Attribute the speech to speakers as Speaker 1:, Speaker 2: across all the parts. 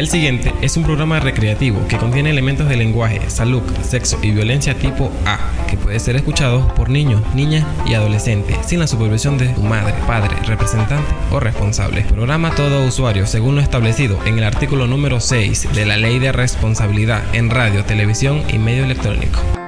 Speaker 1: El siguiente es un programa recreativo que contiene elementos de lenguaje, salud, sexo y violencia tipo A, que puede ser escuchado por niños, niñas y adolescentes sin la supervisión de tu madre, padre, representante o responsable. Programa todo usuario según lo establecido en el artículo número 6 de la Ley de Responsabilidad en Radio, Televisión y Medio Electrónico.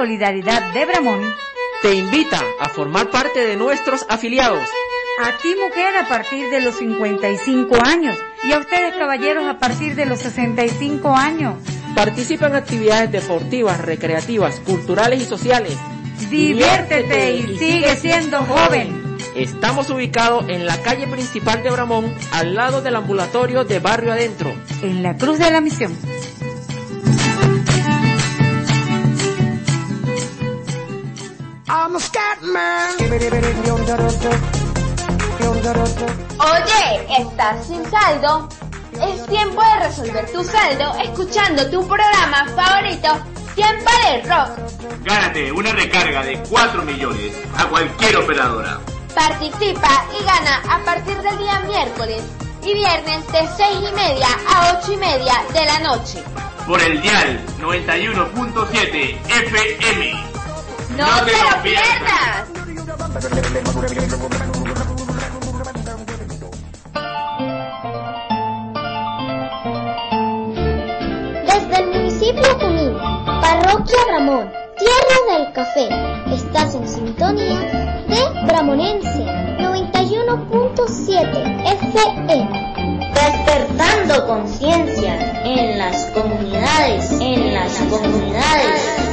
Speaker 2: Solidaridad de Bramón
Speaker 3: te invita a formar parte de nuestros afiliados.
Speaker 2: A ti mujer a partir de los 55 años y a ustedes caballeros a partir de los 65 años.
Speaker 3: Participa en actividades deportivas, recreativas, culturales y sociales.
Speaker 2: Diviértete y sigue siendo joven.
Speaker 3: Estamos ubicados en la calle principal de Bramón, al lado del ambulatorio de Barrio Adentro.
Speaker 2: En la Cruz de la Misión.
Speaker 4: Oye, ¿estás sin saldo? Es tiempo de resolver tu saldo escuchando tu programa favorito, Tiempo de Rock.
Speaker 5: Gánate una recarga de 4 millones a cualquier operadora.
Speaker 4: Participa y gana a partir del día miércoles y viernes de 6 y media a 8 y media de la noche.
Speaker 5: Por el dial 91.7 FM.
Speaker 4: ¡No, te, lo pierdas!
Speaker 6: Desde el municipio Junín, Parroquia Ramón, Tierra del Café, estás en sintonía de Bramonense 91.7 FM.
Speaker 7: Despertando conciencia en las comunidades, en las comunidades.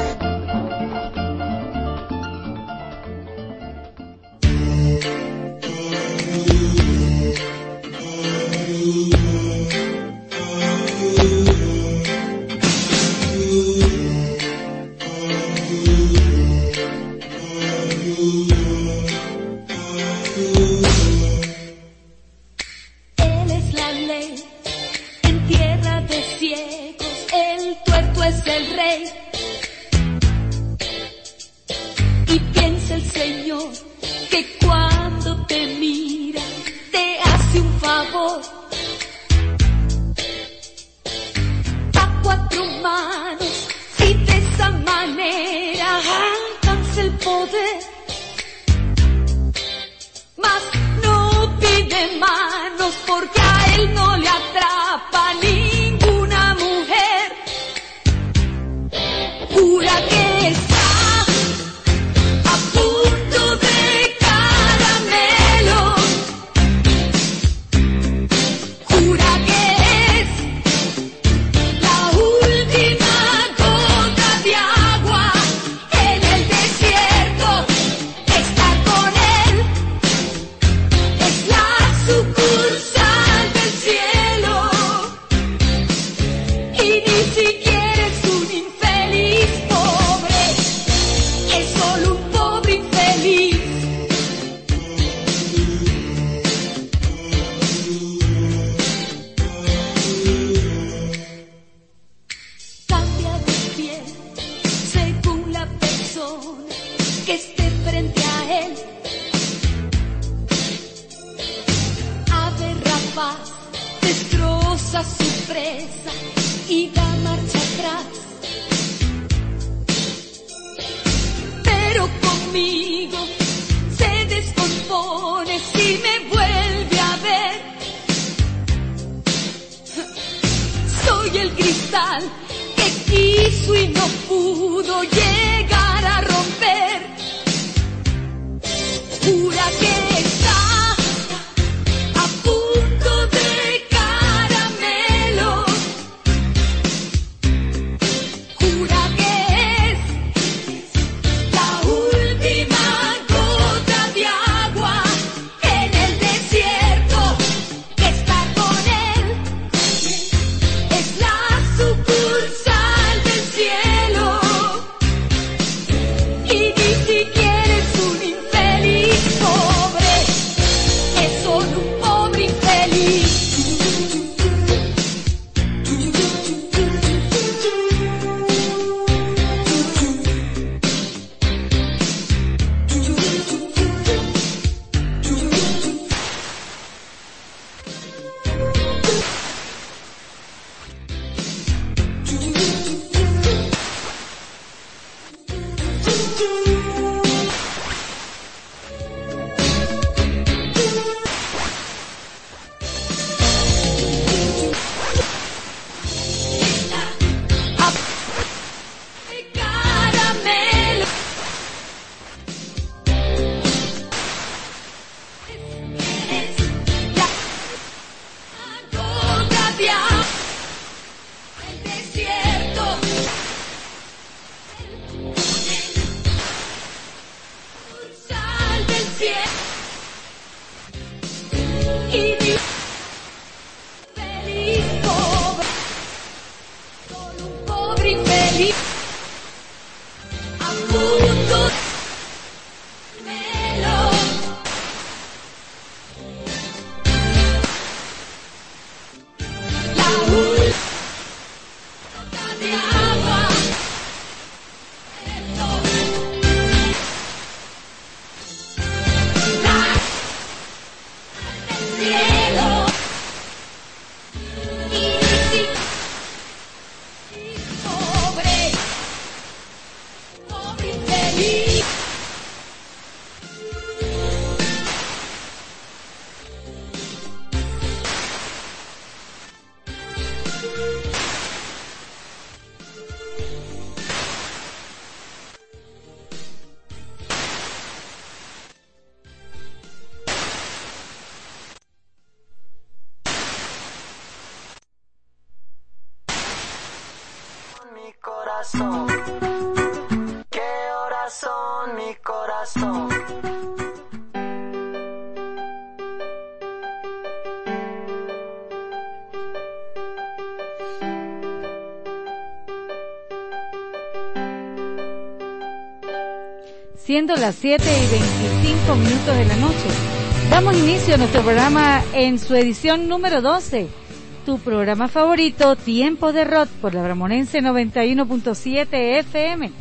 Speaker 2: Siendo las 7 y 25 minutos de la noche. Damos inicio a nuestro programa en su edición número 12. Tu programa favorito, Tiempo de Rock, por la Bramonense 91.7 FM.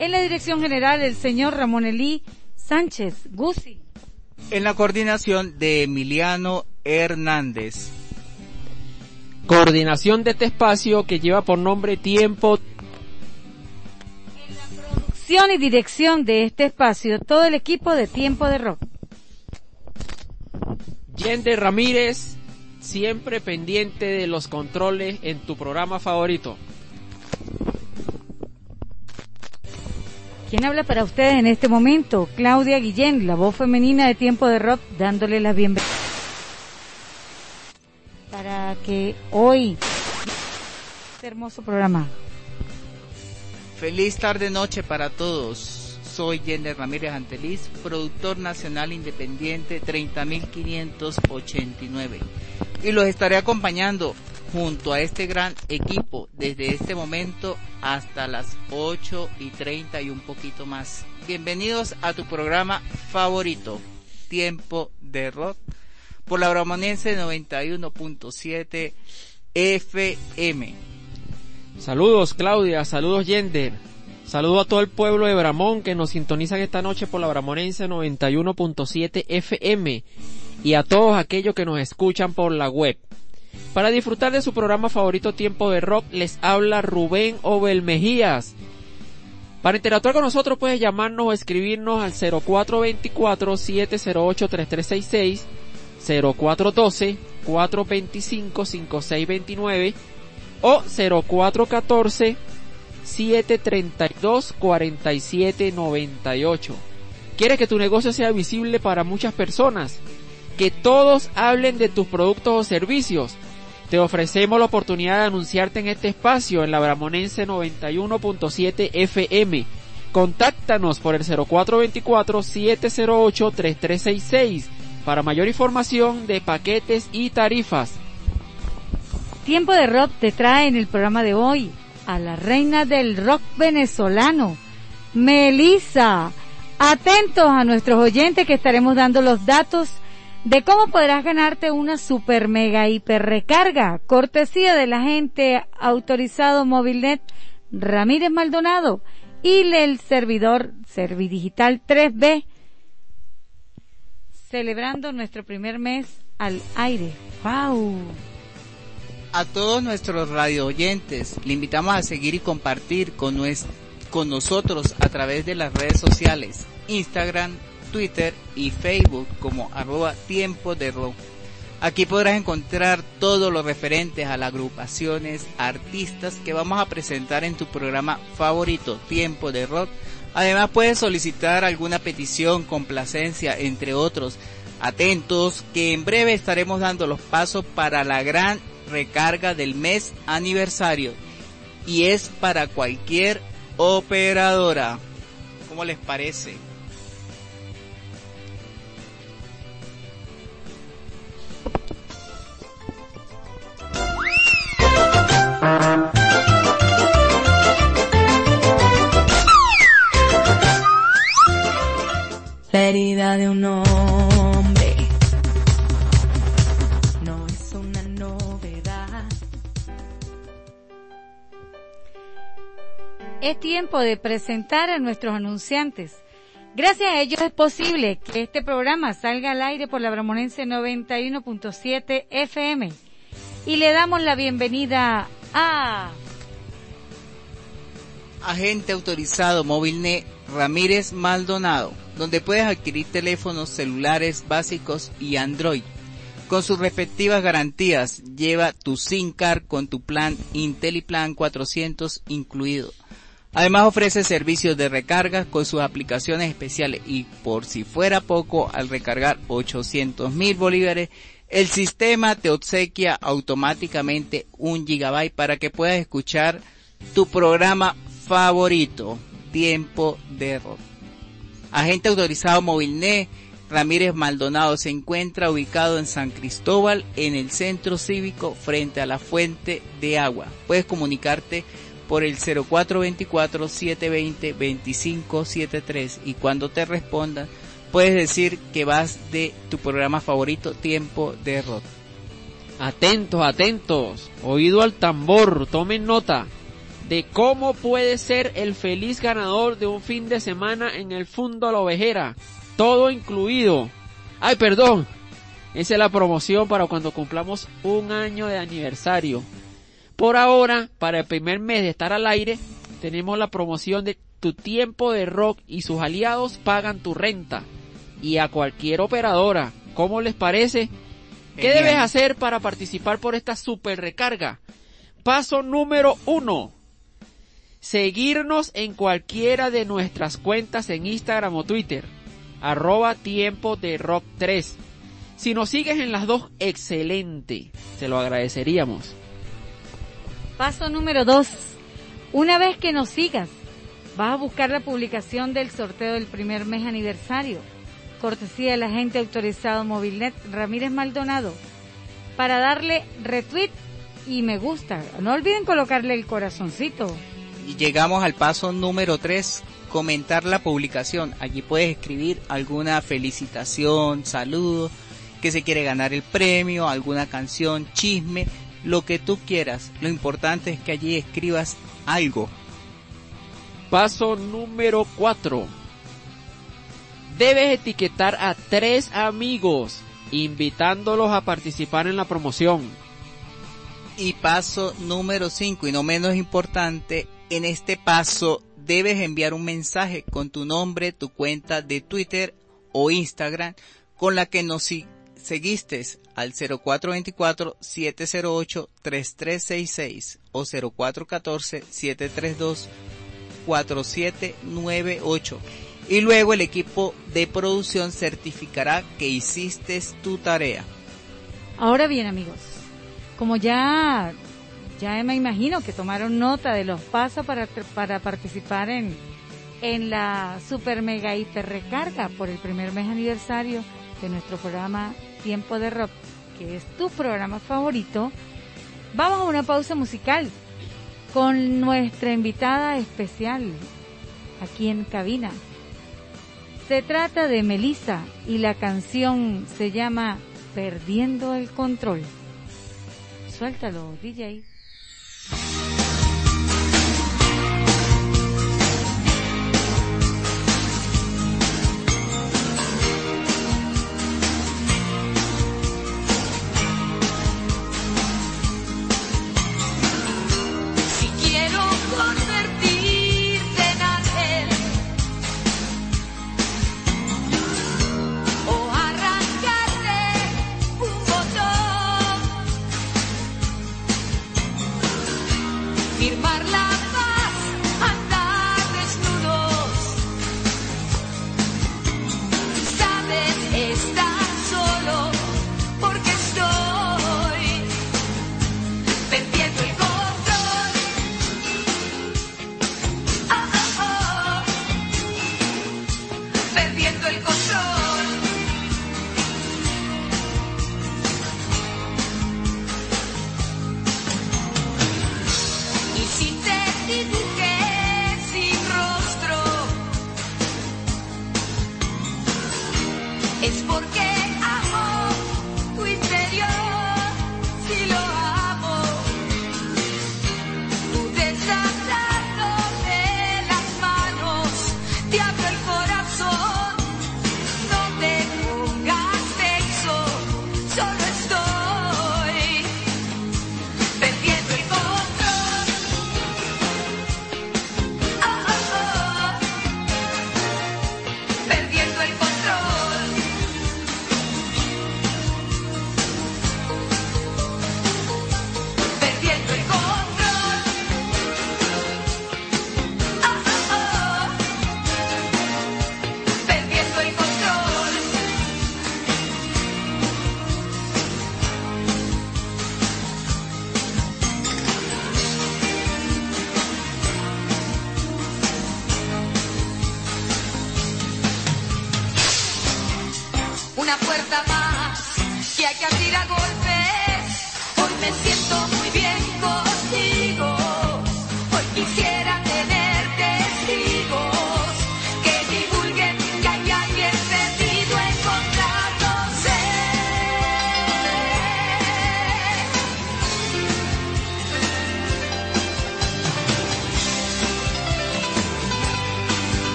Speaker 2: En la dirección general, el señor Ramón Elí Sánchez Guzzi.
Speaker 8: En la coordinación de Emiliano Hernández.
Speaker 3: Coordinación de este espacio que lleva por nombre Tiempo
Speaker 2: Producción y dirección de este espacio, todo el equipo de Tiempo de Rock.
Speaker 3: Yende Ramírez, siempre pendiente de los controles en tu programa favorito.
Speaker 2: ¿Quién habla para ustedes en este momento? Claudia Guillén, la voz femenina de Tiempo de Rock, dándole la bienvenida. Para que hoy, este hermoso programa,
Speaker 8: Feliz tarde noche para todos. Soy Jenner Ramírez Anteliz, productor nacional independiente 30589. Y los estaré acompañando junto a este gran equipo desde este momento hasta las 8 y 30 y un poquito más. Bienvenidos a tu programa favorito, Tiempo de Rock, por la Bramonense 91.7 FM.
Speaker 3: Saludos Claudia, saludos Yender. Saludo a todo el pueblo de Bramón que nos sintonizan esta noche por la Bramonense 91.7 FM y a todos aquellos que nos escuchan por la web. Para disfrutar de su programa favorito Tiempo de Rock les habla Rubén Obel Mejías. Para interactuar con nosotros puedes llamarnos o escribirnos al 0424-708-3366, 0412-425-5629 o 732 4798. ¿Quieres que tu negocio sea visible para muchas personas? Que todos hablen de tus productos o servicios. Te ofrecemos la oportunidad de anunciarte en este espacio en la Bramonense 91.7 FM. Contáctanos por el 0424-708-3366 para mayor información de paquetes y tarifas.
Speaker 2: Tiempo de Rock te trae en el programa de hoy a la reina del rock venezolano, Melissa. Atentos a nuestros oyentes que estaremos dando los datos de cómo podrás ganarte una super mega hiper recarga, cortesía de la gente autorizado Movilnet Ramírez Maldonado y el servidor Servidigital 3B, celebrando nuestro primer mes al aire. ¡Wow!
Speaker 8: A todos nuestros radio oyentes, le invitamos a seguir y compartir con, con nosotros a través de las redes sociales, Instagram, Twitter y Facebook como arroba tiempo de rock. Aquí podrás encontrar todo lo referente a las agrupaciones, artistas que vamos a presentar en tu programa favorito, Tiempo de Rock. Además puedes solicitar alguna petición, complacencia, entre otros. Atentos que en breve estaremos dando los pasos para la gran recarga del mes aniversario y es para cualquier operadora. ¿Cómo les parece?
Speaker 9: Herida de un Es
Speaker 2: tiempo de presentar a nuestros anunciantes. Gracias a ellos es posible que este programa salga al aire por la Bramonense 91.7 FM. Y le damos la bienvenida a...
Speaker 8: Agente autorizado Móvilnet Ramírez Maldonado, donde puedes adquirir teléfonos celulares básicos y Android. Con sus respectivas garantías, lleva tu SIM card con tu plan IntelliPlan 400 incluido. Además ofrece servicios de recarga con sus aplicaciones especiales y por si fuera poco, al recargar 800 mil bolívares, el sistema te obsequia automáticamente un gigabyte para que puedas escuchar tu programa favorito, Tiempo de Rock. Agente autorizado Movilnet Ramírez Maldonado se encuentra ubicado en San Cristóbal, en el centro cívico, frente a la fuente de agua. Puedes comunicarte por el 0424-720-2573 y cuando te respondan puedes decir que vas de tu programa favorito Tiempo de Rock.
Speaker 3: Atentos, atentos, oído al tambor, tomen nota de cómo puede ser el feliz ganador de un fin de semana en el Fundo La Ovejera. Todo incluido. Ay, perdón. Esa es la promoción para cuando cumplamos un año de aniversario. Por ahora, para el primer mes de estar al aire, tenemos la promoción de tu tiempo de rock y sus aliados pagan tu renta. Y a cualquier operadora. ¿Cómo les parece? ¿Qué
Speaker 8: Genial.
Speaker 3: debes hacer para participar por esta super recarga? Paso número uno. Seguirnos en cualquiera de nuestras cuentas en Instagram o Twitter. Arroba tiempo de rock 3. Si nos sigues en las dos, excelente. Se lo agradeceríamos.
Speaker 2: Paso número dos. Una vez que nos sigas, vas a buscar la publicación del sorteo del primer mes aniversario. Cortesía del agente autorizado Movilnet Ramírez Maldonado. Para darle retweet y me gusta. No olviden colocarle el corazoncito.
Speaker 8: Y llegamos al paso número 3, comentar la publicación. Allí puedes escribir alguna felicitación, saludo, que se quiere ganar el premio, alguna canción, chisme, lo que tú quieras. Lo importante es que allí escribas algo.
Speaker 3: Paso número 4. Debes etiquetar a tres amigos, invitándolos a participar en la promoción.
Speaker 8: Y paso número 5, y no menos importante, en este paso debes enviar un mensaje con tu nombre, tu cuenta de Twitter o Instagram con la que nos seguiste al 0424-708-3366 o 0414-732-4798 y luego el equipo de producción certificará que hiciste tu tarea.
Speaker 7: Ahora bien, amigos, como ya ya me imagino que tomaron nota de los pasos para, para participar en, en la super mega hiper recarga por el primer mes aniversario de nuestro programa Tiempo de Rock, que es tu programa favorito. Vamos a una pausa musical con nuestra invitada especial aquí en cabina. Se trata de Melissa y la canción se llama Perdiendo el Control. Suéltalo, DJ.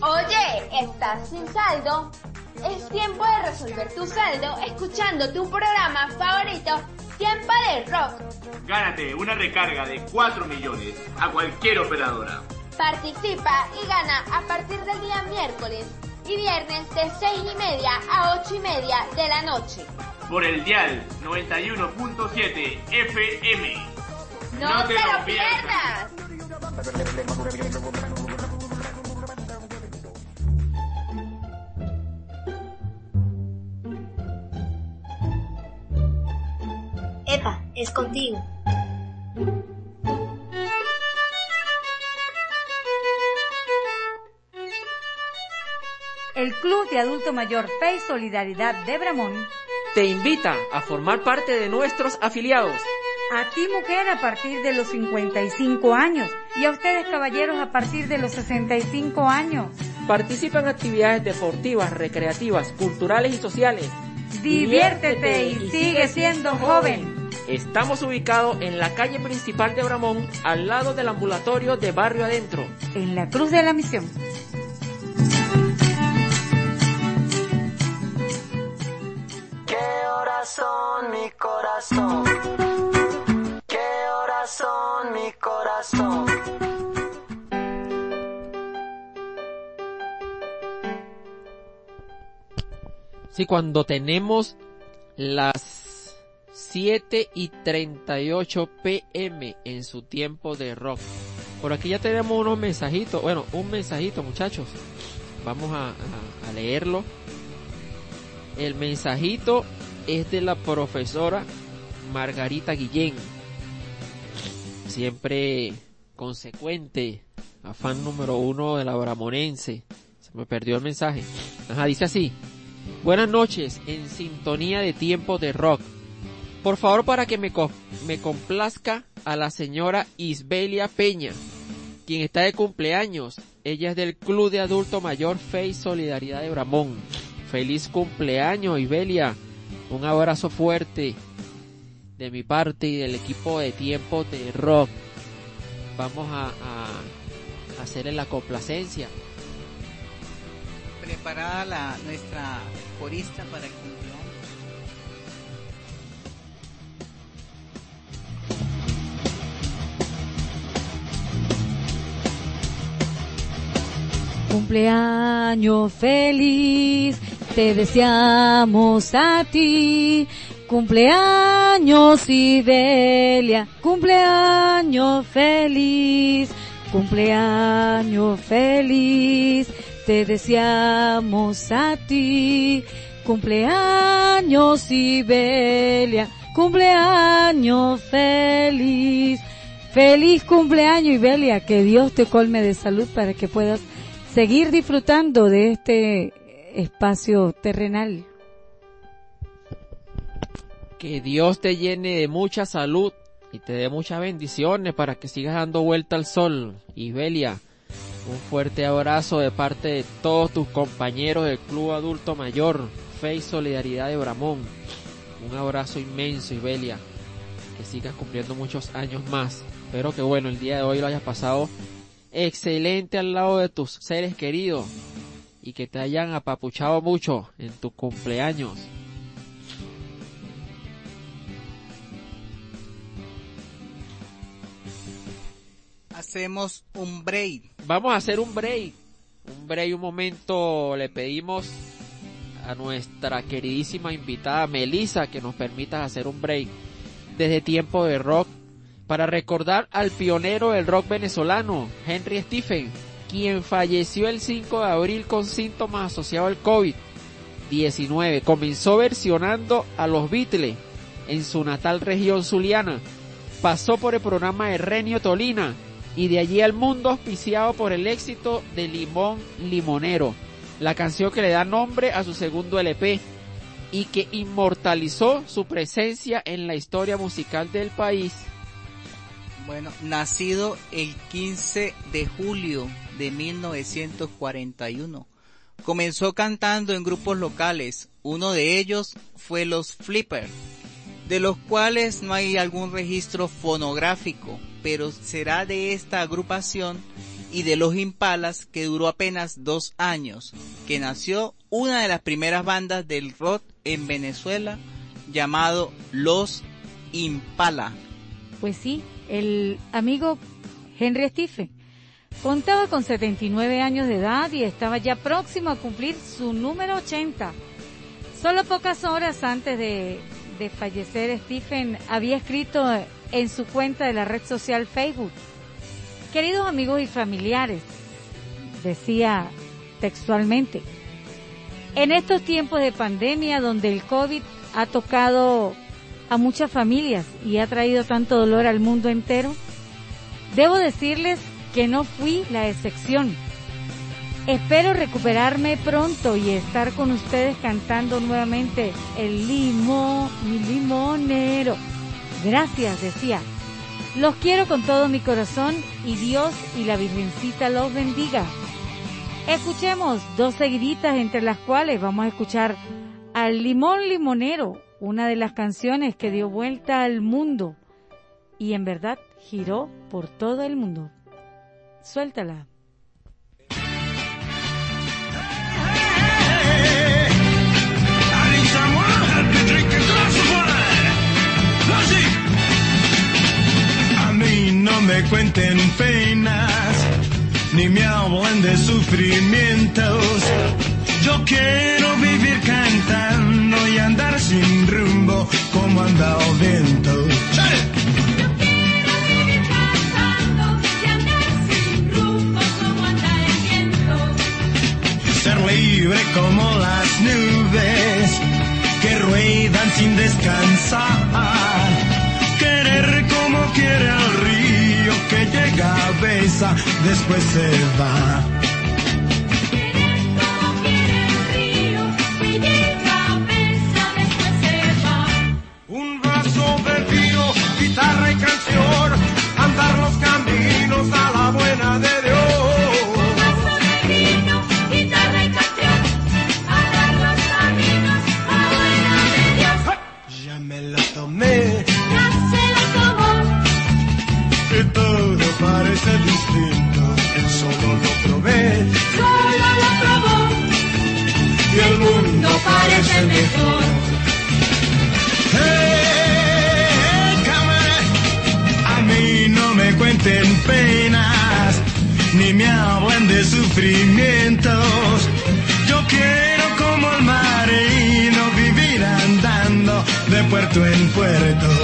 Speaker 4: Oye, ¿estás sin saldo? Es tiempo de resolver tu saldo escuchando tu programa favorito, Tiempo de Rock.
Speaker 5: Gánate una recarga de 4 millones a cualquier operadora.
Speaker 4: Participa y gana a partir del día miércoles y viernes de 6 y media a 8 y media de la noche.
Speaker 5: Por el dial 91.7 FM.
Speaker 4: ¡No, te, lo pierdas!
Speaker 10: Epa, es contigo.
Speaker 2: El Club de Adulto Mayor Fe y Solidaridad de Bramón
Speaker 3: Te invita a formar parte de nuestros afiliados.
Speaker 2: A ti mujer a partir de los 55 años y a ustedes caballeros a partir de los 65 años.
Speaker 3: Participa en actividades deportivas, recreativas, culturales y sociales.
Speaker 2: Diviértete y sigue siendo joven.
Speaker 3: Estamos ubicados en la calle principal de Bramón, al lado del ambulatorio de Barrio Adentro.
Speaker 2: En la Cruz de la Misión.
Speaker 11: ¿Qué horas son mi corazón?
Speaker 3: Sí, cuando tenemos las 7 y 38 pm en su tiempo de rock. Por aquí ya tenemos unos mensajitos. Bueno, un mensajito, muchachos. Vamos a, a- leerlo. El mensajito es de la profesora Margarita Guillén. Siempre consecuente, afán número uno de la Bramonense. Se me perdió el mensaje. Ajá, dice así. Buenas noches, en sintonía de tiempo de rock. Por favor, para que me, co- me complazca a la señora Isbelia Peña, quien está de cumpleaños. Ella es del Club de Adulto Mayor Fe y Solidaridad de Bramón. Feliz cumpleaños, Isbelia. Un abrazo fuerte de mi parte y del equipo de tiempo de rock. Vamos a, a hacerle la complacencia.
Speaker 8: Preparada la, nuestra corista para el cumpleaños.
Speaker 2: Cumpleaños feliz, te deseamos a ti. Cumpleaños Sibelia, cumpleaños feliz, cumpleaños feliz, te deseamos a ti. Cumpleaños Sibelia, cumpleaños feliz. Feliz cumpleaños Ibelia, que Dios te colme de salud para que puedas seguir disfrutando de este espacio terrenal.
Speaker 3: Que Dios te llene de mucha salud y te dé muchas bendiciones para que sigas dando vuelta al sol. Isbelia, un fuerte abrazo de parte de todos tus compañeros del Club Adulto Mayor, Fe y Solidaridad de Bramón. Un abrazo inmenso, Isbelia. Que sigas cumpliendo muchos años más. Espero que bueno, el día de hoy lo hayas pasado excelente al lado de tus seres queridos y que te hayan apapuchado mucho en tu cumpleaños.
Speaker 8: Hacemos un break.
Speaker 3: Vamos a hacer un break. Un break, un momento. Le pedimos a nuestra queridísima invitada Melissa que nos permita hacer un break desde tiempo de rock para recordar al pionero del rock venezolano, Henry Stephen, quien falleció el 5 de abril con síntomas asociados al COVID-19. Comenzó versionando a los Beatles en su natal región zuliana. Pasó por el programa de Renio Tolina y de allí al mundo auspiciado por el éxito de Limón Limonero, la canción que le da nombre a su segundo LP y que inmortalizó su presencia en la historia musical del país.
Speaker 8: Bueno, nacido el 15 de julio de 1941. Comenzó cantando en grupos locales. Uno de ellos fue los Flipper, de los cuales no hay algún registro fonográfico. Pero será de esta agrupación y de los Impalas que duró apenas dos años, que nació una de las primeras bandas del rock en Venezuela llamado Los Impala.
Speaker 2: Pues sí, el amigo Henry Stephen contaba con 79 años de edad y estaba ya próximo a cumplir su número 80. Solo pocas horas antes de, fallecer, Stephen había escrito en su cuenta de la red social Facebook, Queridos amigos y familiares, decía textualmente, en estos tiempos de pandemia donde el COVID ha tocado a muchas familias y ha traído tanto dolor al mundo entero, debo decirles que no fui la excepción. Espero recuperarme pronto y estar con ustedes cantando nuevamente el limo, mi limonero. Gracias, decía. Los quiero con todo mi corazón y Dios y la Virgencita los bendiga. Escuchemos dos seguiditas entre las cuales vamos a escuchar al Limón Limonero, una de las canciones que dio vuelta al mundo y en verdad giró por todo el mundo. Suéltala.
Speaker 12: No me cuenten penas, ni me hablen de sufrimientos. Yo quiero vivir cantando y andar sin rumbo como anda el viento. Ser libre como las nubes que ruedan sin descansar. Querer como río que llega, besa, después se va. Un vaso guitarra y canción, andar los caminos a la buena de penas, ni me hablen de sufrimientos. Yo quiero como el marino vivir andando de puerto en puerto.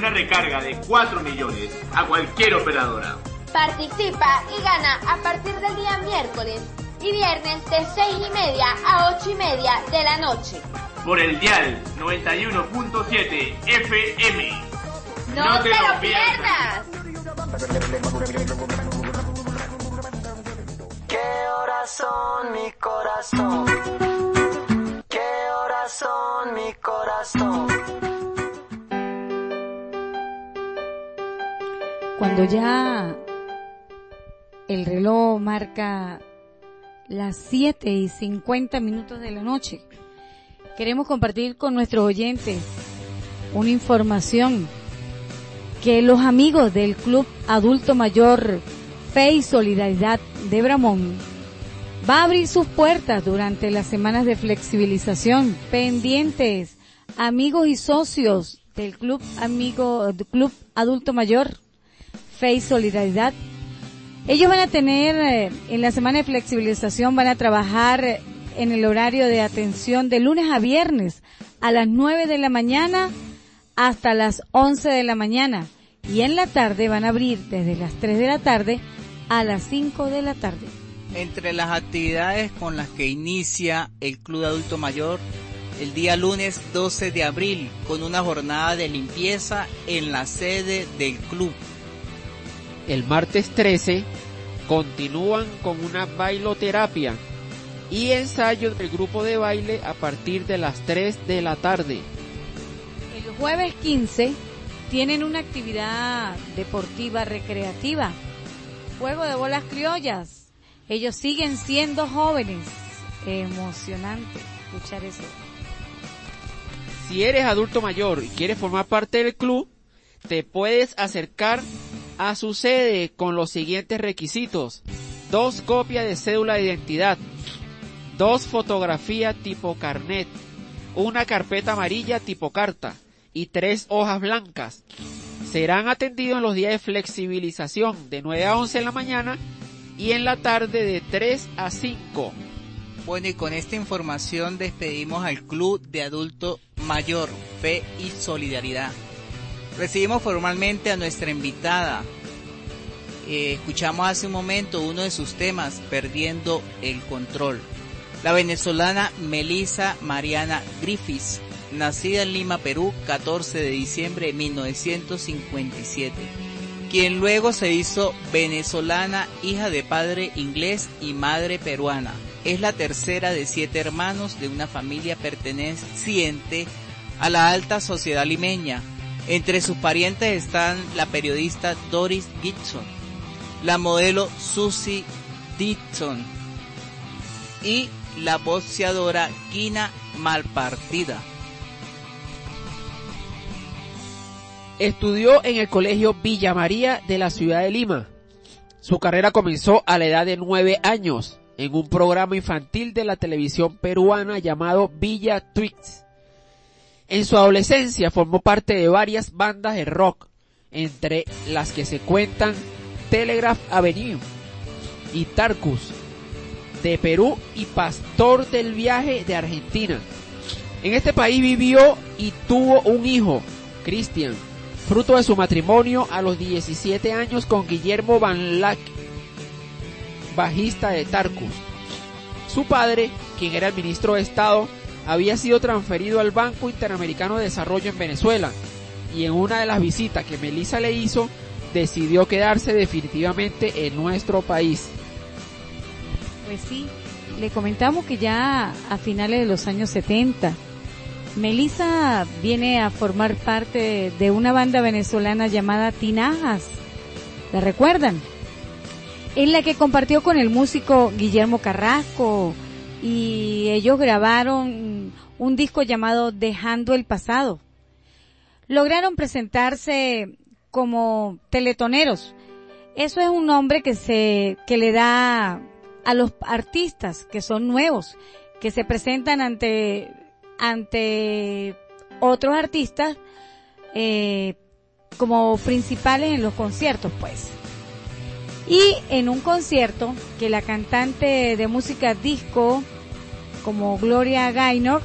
Speaker 12: Una
Speaker 5: recarga de 4 millones a cualquier operadora.
Speaker 4: Participa y gana a partir del día miércoles y viernes de 6 y media a 8 y media de la noche.
Speaker 5: Por el dial 91.7 FM.
Speaker 4: ¡No, te, lo pierdas!
Speaker 11: ¿Qué horas son mi corazón? ¿Qué horas son mi corazón?
Speaker 2: Cuando ya el reloj marca las 7 y 50 minutos de la noche, queremos compartir con nuestros oyentes una información que los amigos del Club Adulto Mayor Fe y Solidaridad de Bramón va a abrir sus puertas durante las semanas de flexibilización pendientes, amigos y socios del Club Amigo Club Adulto Mayor Fe y Solidaridad. Ellos van a tener eh, en la semana de flexibilización van a trabajar en el horario de atención de lunes a viernes a las 9 de la mañana hasta las 11 de la mañana y en la tarde van a abrir desde las 3 de la tarde a las 5 de la tarde.
Speaker 8: Entre las actividades con las que inicia el Club Adulto Mayor, el día lunes 12 de abril, con una jornada de limpieza en la sede del club.
Speaker 3: El martes 13 continúan con una bailoterapia y ensayo del grupo de baile a partir de las 3 de la tarde.
Speaker 2: El jueves 15 tienen una actividad deportiva recreativa, juego de bolas criollas. Ellos siguen siendo jóvenes. Emocionante escuchar eso.
Speaker 3: Si eres adulto mayor y quieres formar parte del club, te puedes acercar a su sede con los siguientes requisitos. Dos copias de cédula de identidad, dos fotografías tipo carnet, una carpeta amarilla tipo carta y tres hojas blancas. Serán atendidos en los días de flexibilización de 9 a 11 en la mañana y en la tarde de 3 a 5.
Speaker 8: Bueno, y con esta información despedimos al Club de Adulto Mayor, Fe y Solidaridad. Recibimos formalmente a nuestra invitada. Eh, escuchamos hace un momento uno de sus temas, Perdiendo el Control. La venezolana Melissa Mariana Griffiths, nacida en Lima, Perú, 14 de diciembre de 1957, quien luego se hizo venezolana, hija de padre inglés y madre peruana. Es la tercera de siete hermanos de una familia perteneciente a la alta sociedad limeña. Entre sus parientes están la periodista Doris Gibson, la modelo Susie Dixon y la boxeadora Kina Malpartida.
Speaker 3: Estudió en el colegio Villa María de la ciudad de Lima. Su carrera comenzó a la edad de nueve años en un programa infantil de la televisión peruana llamado Villa Twix. En su adolescencia formó parte de varias bandas de rock, entre las que se cuentan Telegraph Avenue y Tarcus de Perú y Pastor del Viaje de Argentina. En este país vivió y tuvo un hijo, Cristian, fruto de su matrimonio a los 17 años con Guillermo Van Lack, bajista de Tarcus. Su padre, quien era el ministro de Estado, había sido transferido al Banco Interamericano de Desarrollo en Venezuela y en una de las visitas que Melissa le hizo, decidió quedarse definitivamente en nuestro país.
Speaker 2: Pues sí, le comentamos que ya a finales de los años 70 Melissa viene a formar parte de una banda venezolana llamada Tinajas. ¿La recuerdan? En la que compartió con el músico Guillermo Carrasco y ellos grabaron un disco llamado Dejando el Pasado. Lograron presentarse como teletoneros. Eso es un nombre que se, que le da a los artistas que son nuevos, que se presentan ante ante otros artistas eh, como principales en los conciertos, pues. Y en un concierto que la cantante de música disco, como Gloria Gaynor,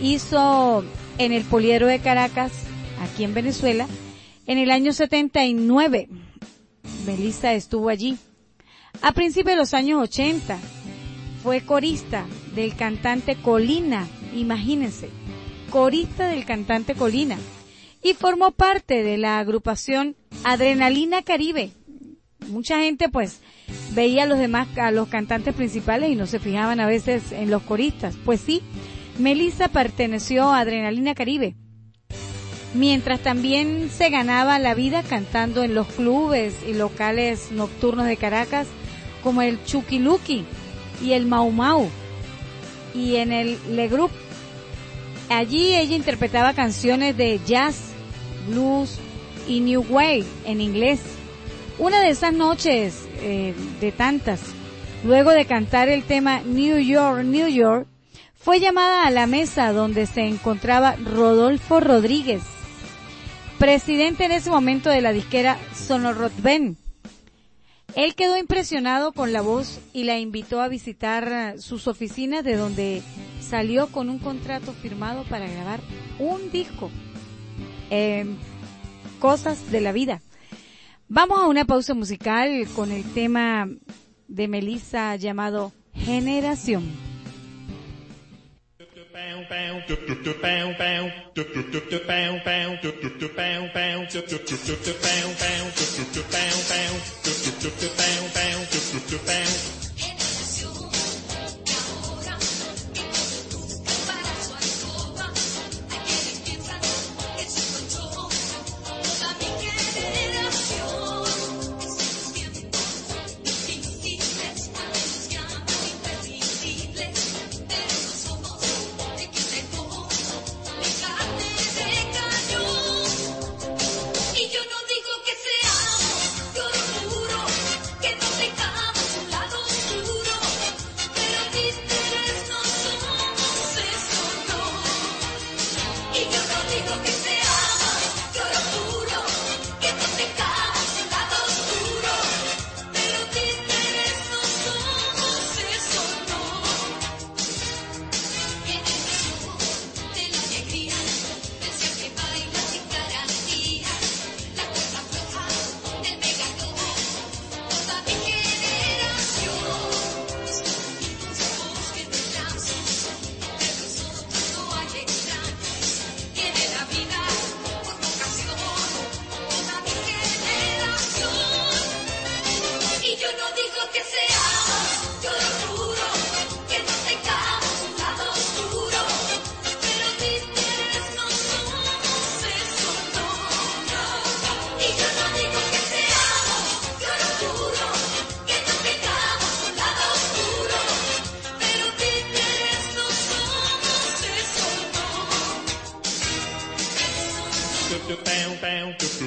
Speaker 2: hizo en el Poliero de Caracas, aquí en Venezuela, en el año 79. Melissa estuvo allí. A principios de los años 80, fue corista del cantante Colina imagínense, corista del cantante Colina, y formó parte de la agrupación Adrenalina Caribe. Mucha gente pues veía a los demás, a los cantantes principales y no se fijaban a veces en los coristas. Pues sí, Melissa perteneció a Adrenalina Caribe. Mientras también se ganaba la vida cantando en los clubes y locales nocturnos de Caracas como el Lucky y el Mau Mau y en el Le Group Allí ella interpretaba canciones de jazz, blues y new wave en inglés. Una de esas noches, eh, de tantas, luego de cantar el tema New York, New York, fue llamada a la mesa donde se encontraba Rodolfo Rodríguez, presidente en ese momento de la disquera Sonorotben. Él quedó impresionado con la voz y la invitó a visitar sus oficinas de donde salió con un contrato firmado para grabar un disco. Eh, cosas de la vida. Vamos a una pausa musical con el tema de Melissa llamado Generación.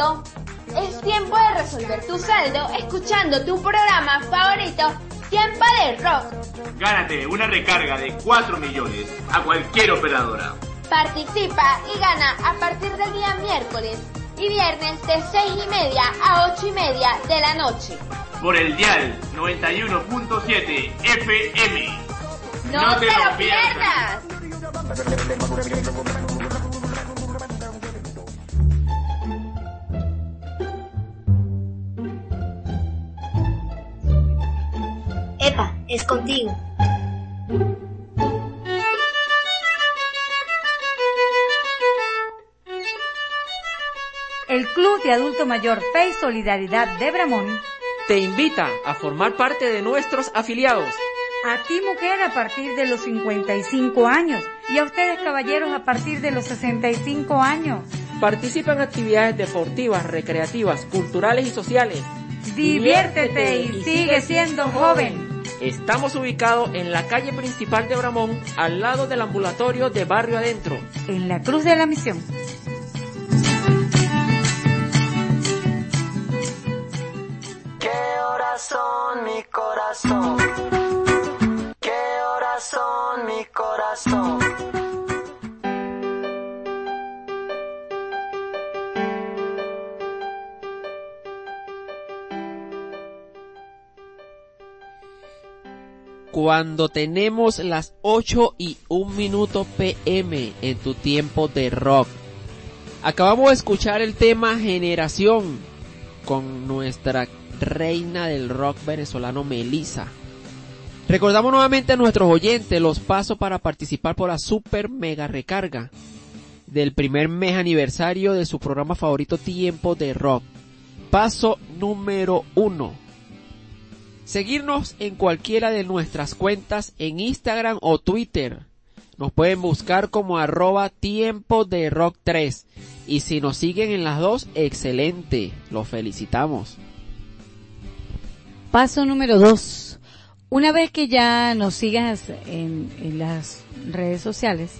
Speaker 4: Es tiempo de resolver tu saldo escuchando tu programa favorito, Tiempo de Rock.
Speaker 5: Gánate una recarga de 4 millones a cualquier operadora.
Speaker 4: Participa y gana a partir del día miércoles y viernes de 6 y media a 8 y media de la noche.
Speaker 5: Por el dial 91.7 FM.
Speaker 4: ¡No, te, lo pierdas!
Speaker 10: Epa,
Speaker 2: Mayor Fe y Solidaridad de Bramón
Speaker 3: Te invita a formar parte de nuestros afiliados.
Speaker 2: A ti mujer a partir de los 55 años y a ustedes caballeros a partir de los 65 años.
Speaker 3: Participa en actividades deportivas, recreativas, culturales y sociales.
Speaker 2: Diviértete y sigue siendo joven.
Speaker 3: Estamos ubicados en la calle principal de Bramón, al lado del ambulatorio de Barrio Adentro.
Speaker 2: En la Cruz de la Misión.
Speaker 11: Mi corazón? ¿Qué horas son mi corazón?
Speaker 3: Cuando tenemos las 8 y 1 minuto pm en tu tiempo de rock. Acabamos de escuchar el tema Generación con nuestra reina del rock venezolano Melissa. Recordamos nuevamente a nuestros oyentes los pasos para participar por la super mega recarga del primer mes aniversario de su programa favorito Tiempo de Rock. Paso número uno. Seguirnos en cualquiera de nuestras cuentas en Instagram o Twitter. Nos pueden buscar como arroba tiempo de rock 3. Y si nos siguen en las dos, excelente. Los felicitamos.
Speaker 2: Paso número dos. Una vez que ya nos sigas en, las redes sociales,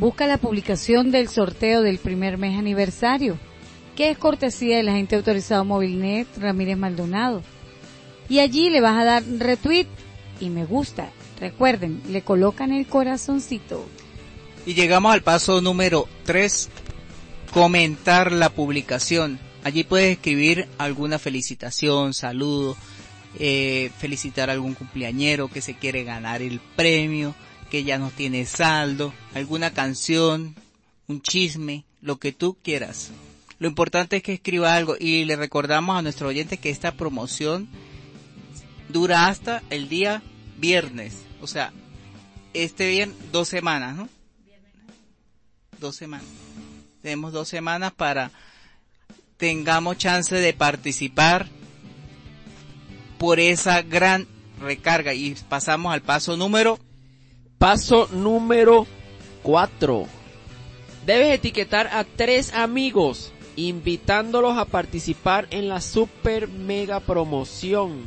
Speaker 2: busca la publicación del sorteo del primer mes aniversario, que es cortesía del agente autorizado Movilnet Ramírez Maldonado. Y allí le vas a dar retweet y me gusta. Recuerden, le colocan el corazoncito.
Speaker 8: Y llegamos al paso número 3, comentar la publicación. Allí puedes escribir alguna felicitación, saludo, eh, felicitar a algún cumpleañero que se quiere ganar el premio, que ya no tiene saldo, alguna canción, un chisme, lo que tú quieras. Lo importante es que escriba algo y le recordamos a nuestros oyentes que esta promoción dura hasta el día viernes. O sea, este bien dos semanas, ¿no? Dos semanas. Tenemos dos semanas para tengamos chance de participar por esa gran recarga y pasamos al paso número
Speaker 3: Paso número 4. Debes etiquetar a tres amigos invitándolos a participar en la super mega promoción.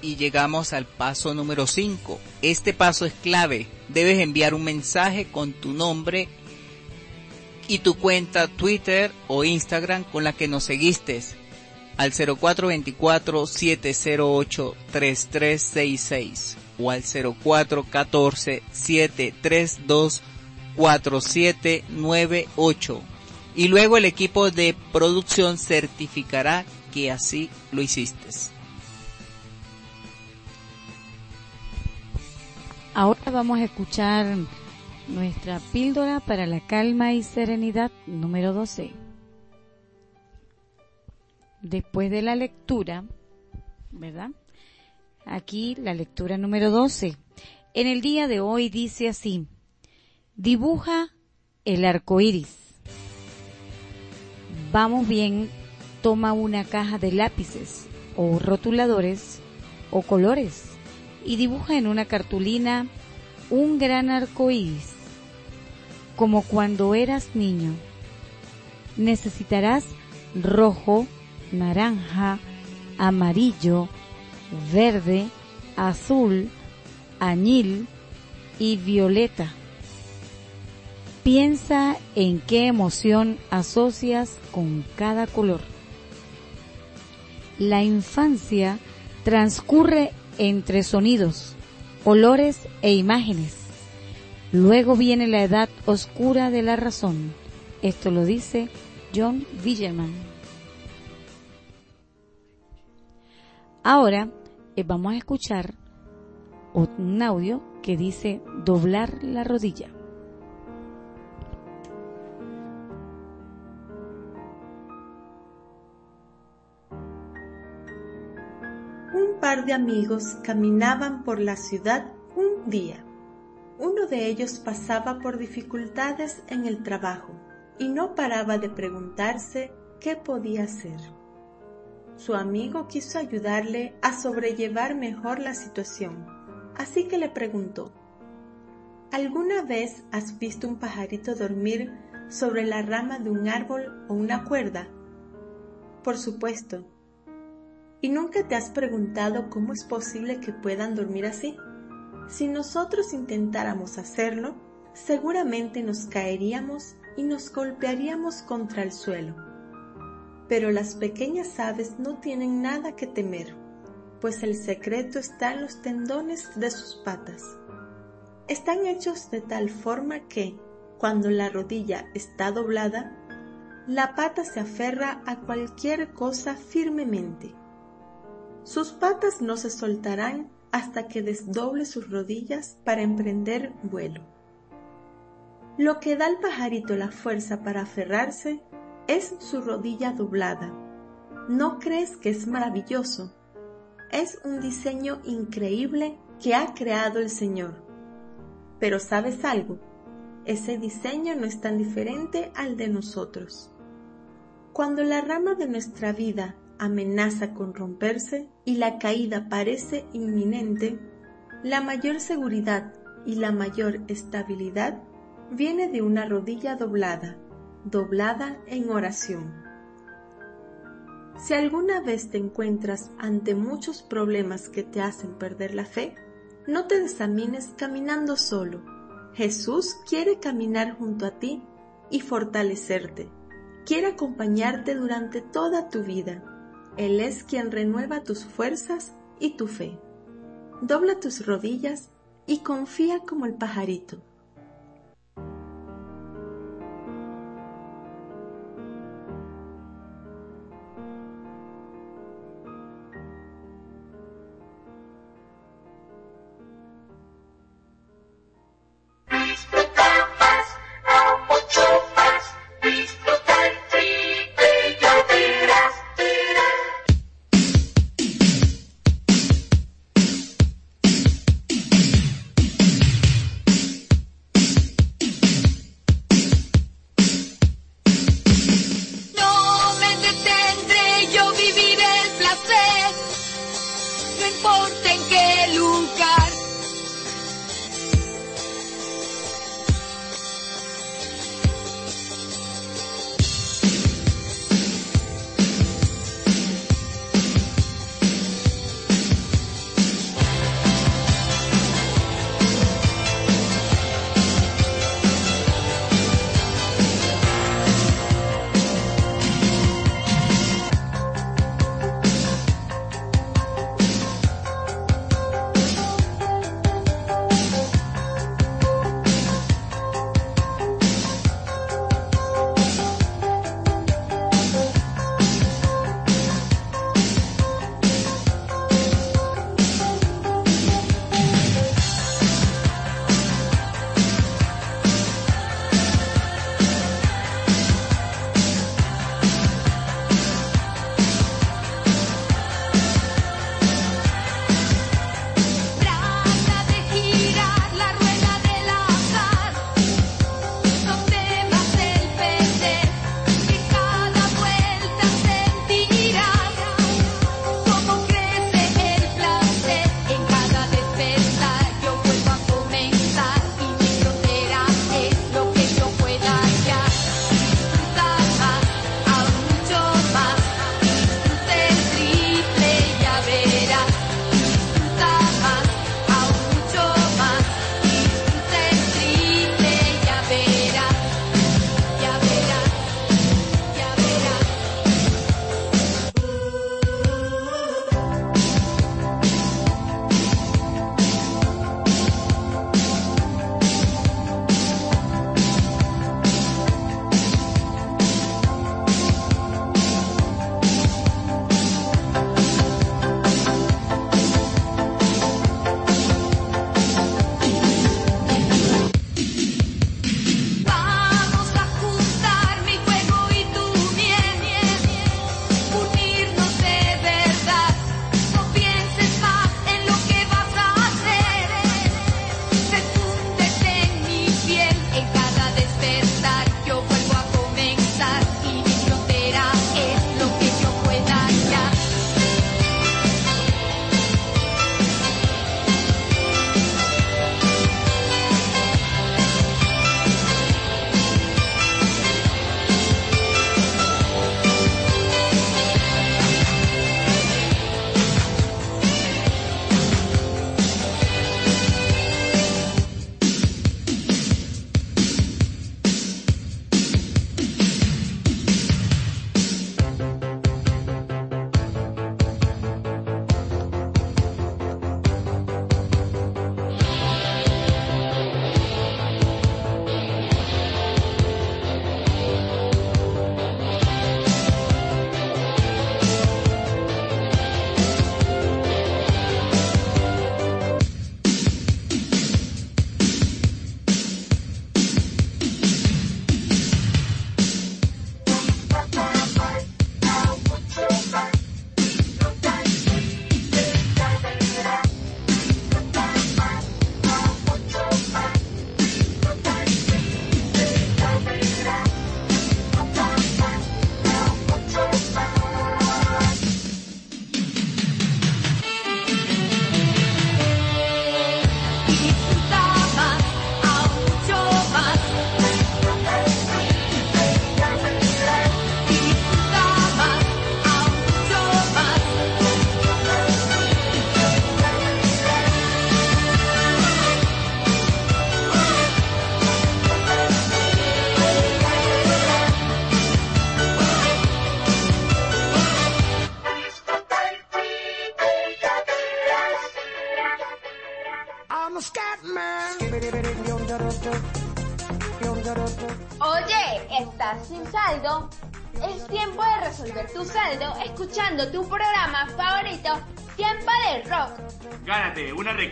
Speaker 8: y llegamos al paso número 5. Este paso es clave. Debes enviar un mensaje con tu nombre y tu cuenta Twitter o Instagram con la que nos seguiste al 0424-708-3366 o al 0414-732-4798 y luego el equipo de producción certificará que así lo hiciste.
Speaker 2: Ahora vamos a escuchar nuestra píldora para la calma y serenidad número 12. Después de la lectura, ¿verdad? Aquí la lectura número 12. En el día de hoy dice así: dibuja el arco iris. Vamos bien, toma una caja de lápices o rotuladores o colores y dibuja en una cartulina un gran arco iris, como cuando eras niño. Necesitarás rojo, naranja, amarillo, verde, azul, añil, y violeta. Piensa en qué emoción asocias con cada color. La infancia transcurre entre sonidos, olores e imágenes. Luego viene la edad oscura de la razón. Esto lo dice John Villerman. Ahora eh, vamos a escuchar un audio que dice doblar la rodilla.
Speaker 13: Un par de amigos caminaban por la ciudad un día. Uno de ellos pasaba por dificultades en el trabajo y no paraba de preguntarse qué podía hacer. Su amigo quiso ayudarle a sobrellevar mejor la situación, así que le preguntó, ¿Alguna vez has visto un pajarito dormir sobre la rama de un árbol o una cuerda? Por supuesto. ¿Y nunca te has preguntado cómo es posible que puedan dormir así? Si nosotros intentáramos hacerlo, seguramente nos caeríamos y nos golpearíamos contra el suelo. Pero las pequeñas aves no tienen nada que temer, pues el secreto está en los tendones de sus patas. Están hechos de tal forma que, cuando la rodilla está doblada, la pata se aferra a cualquier cosa firmemente. Sus patas no se soltarán hasta que desdoble sus rodillas para emprender vuelo. Lo que da al pajarito la fuerza para aferrarse es su rodilla doblada. ¿No crees que es maravilloso? Es un diseño increíble que ha creado el Señor. Pero ¿sabes algo? Ese diseño no es tan diferente al de nosotros. Cuando la rama de nuestra vida amenaza con romperse y la caída parece inminente, la mayor seguridad y la mayor estabilidad viene de una rodilla doblada, doblada en oración. Si alguna vez te encuentras ante muchos problemas que te hacen perder la fe, no te desamines caminando solo. Jesús quiere caminar junto a ti y fortalecerte. Quiere acompañarte durante toda tu vida. Él es quien renueva tus fuerzas y tu fe. Dobla tus rodillas y confía como el pajarito.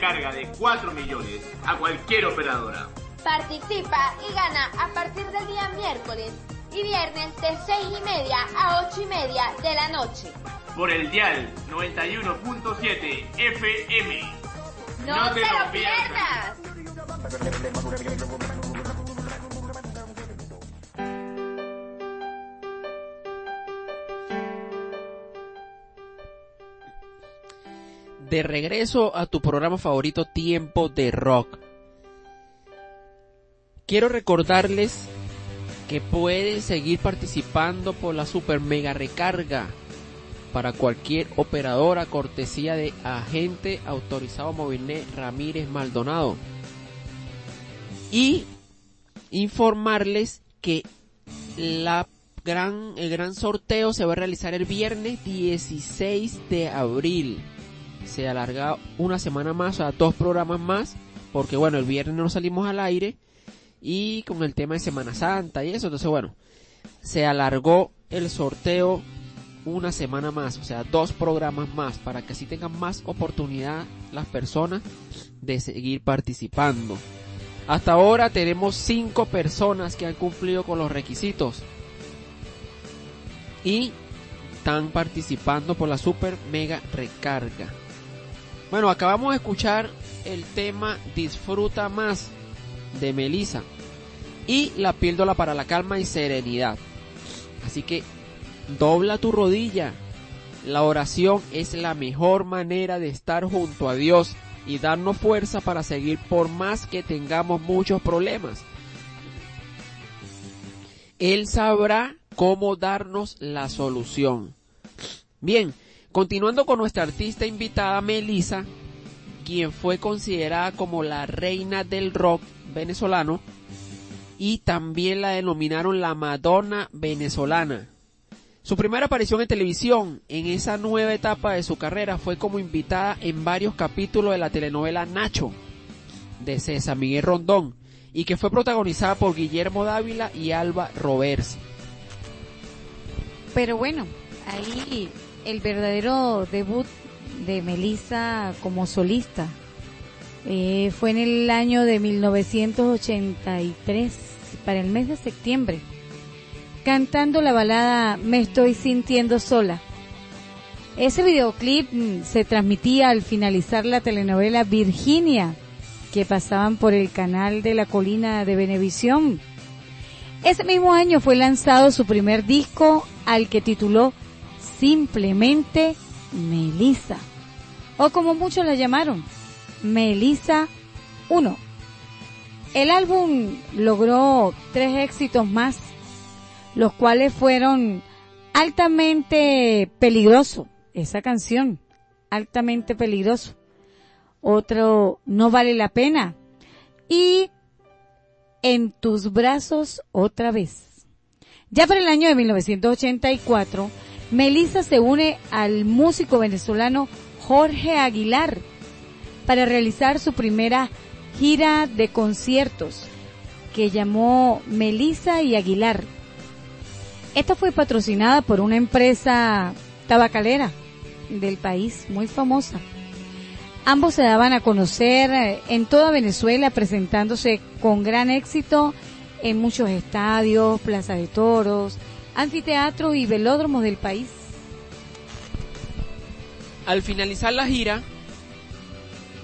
Speaker 5: Recarga de 4 millones a cualquier operadora.
Speaker 4: Participa y gana a partir del día miércoles y viernes de 6 y media a 8 y media de la noche.
Speaker 5: Por el dial 91.7 FM.
Speaker 4: ¡No, te, lo pierdas!
Speaker 3: De regreso a tu programa favorito Tiempo de Rock. Quiero recordarles que pueden seguir participando por la super mega recarga para cualquier operadora cortesía de agente autorizado Movilnet Ramírez Maldonado. Y informarles que la gran, el gran sorteo se va a realizar el viernes 16 de abril. Se alarga una semana más, o sea, dos programas más, porque bueno, el viernes no salimos al aire y con el tema de Semana Santa y eso, entonces bueno, se alargó el sorteo una semana más, o sea, dos programas más, para que así tengan más oportunidad las personas de seguir participando. Hasta ahora tenemos cinco personas que han cumplido con los requisitos y están participando por la super mega recarga. Bueno, acabamos de escuchar el tema Disfruta más de Melissa y la píldora para la calma y serenidad. Así que dobla tu rodilla. La oración es la mejor manera de estar junto a Dios y darnos fuerza para seguir por más que tengamos muchos problemas. Él sabrá cómo darnos la solución. Bien, continuando con nuestra artista invitada Melissa, quien fue considerada como la reina del rock venezolano y también la denominaron la Madonna venezolana. Su primera aparición en televisión en esa nueva etapa de su carrera fue como invitada en varios capítulos de la telenovela Nacho de César Miguel Rondón y que fue protagonizada por Guillermo Dávila y Alba Roversi.
Speaker 2: Pero bueno, ahí el verdadero debut de Melissa como solista eh, fue en el año de 1983, para el mes de septiembre, cantando la balada Me estoy sintiendo sola. Ese videoclip mm, se transmitía al finalizar la telenovela Virginia, que pasaban por el canal de la colina de Venevisión. Ese mismo año fue lanzado su primer disco al que tituló simplemente Melissa, o como muchos la llamaron, Melissa 1. El álbum logró tres éxitos más, los cuales fueron altamente peligroso, esa canción, altamente peligroso. Otro, no vale la pena. Y en tus brazos otra vez. Ya para el año de 1984, Melissa se une al músico venezolano Jorge Aguilar para realizar su primera gira de conciertos que llamó Melissa y Aguilar. Esta fue patrocinada por una empresa tabacalera del país muy famosa. Ambos se daban a conocer eh, en toda Venezuela presentándose con gran éxito en muchos estadios, plazas de toros, anfiteatros y velódromos del país.
Speaker 3: Al finalizar la gira,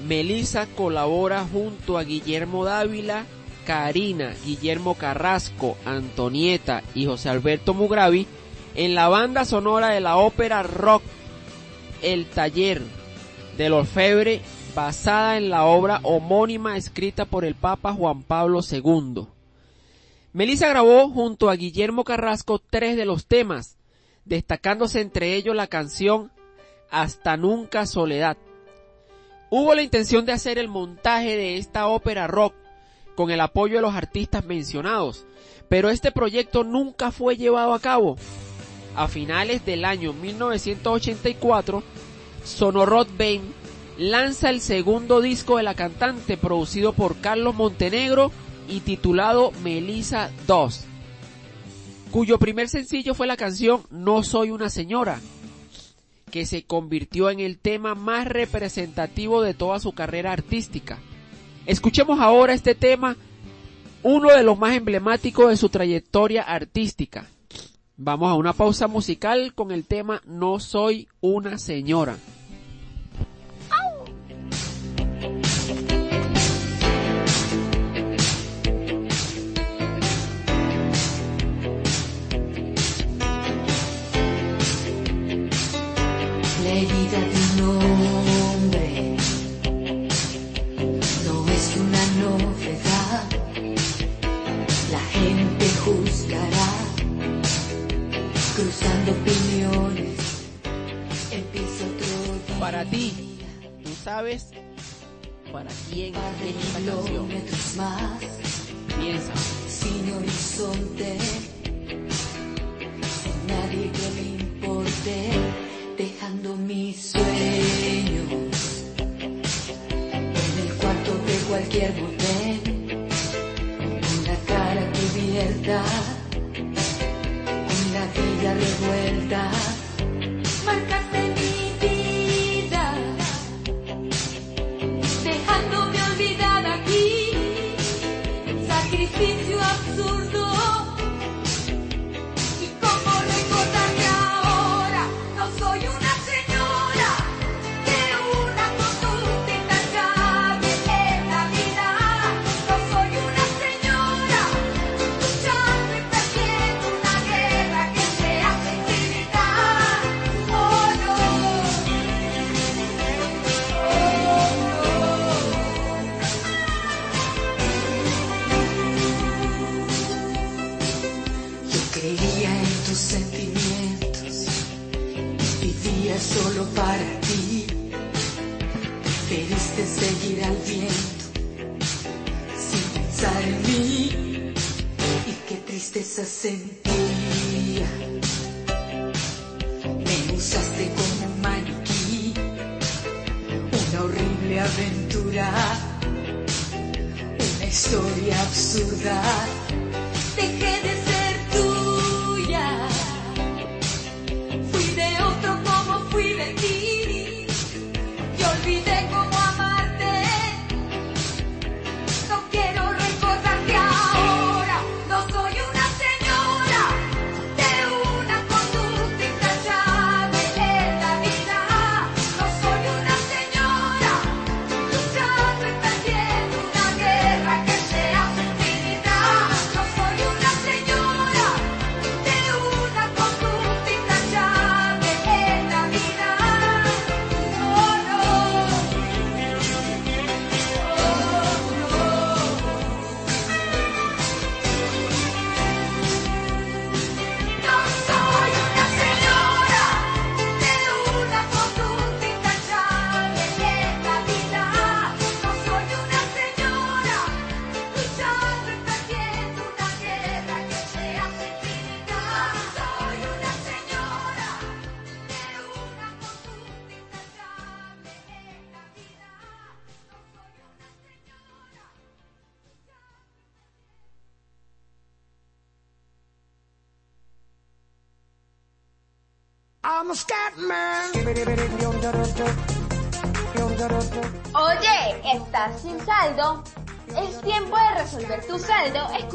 Speaker 3: Melissa colabora junto a Guillermo Dávila, Karina, Guillermo Carrasco, Antonieta y José Alberto Mugravi en la banda sonora de la ópera rock El Taller del Orfebre basada en la obra homónima escrita por el Papa Juan Pablo II. Melissa grabó junto a Guillermo Carrasco tres de los temas, destacándose entre ellos la canción Hasta Nunca Soledad. Hubo la intención de hacer el montaje de esta ópera rock con el apoyo de los artistas mencionados, pero este proyecto nunca fue llevado a cabo. A finales del año 1984, Sonorot Ben lanza el segundo disco de la cantante producido por Carlos Montenegro y titulado Melissa 2, cuyo primer sencillo fue la canción No soy una señora, que se convirtió en el tema más representativo de toda su carrera artística. Escuchemos ahora este tema, uno de los más emblemáticos de su trayectoria artística. Vamos a una pausa musical con el tema No soy una señora.
Speaker 7: De un hombre no es una novedad. La gente juzgará, cruzando opiniones. Empieza otro día.
Speaker 3: Para ti, ¿tú sabes para quién es esta canción?
Speaker 7: kilómetros más
Speaker 3: Piensa.
Speaker 7: sin horizonte, sin nadie que me importe, dejando mis sueños en el cuarto de cualquier motel, con la cara cubierta, con la vida revuelta. Me usaste como maniquí, una horrible aventura, una historia absurda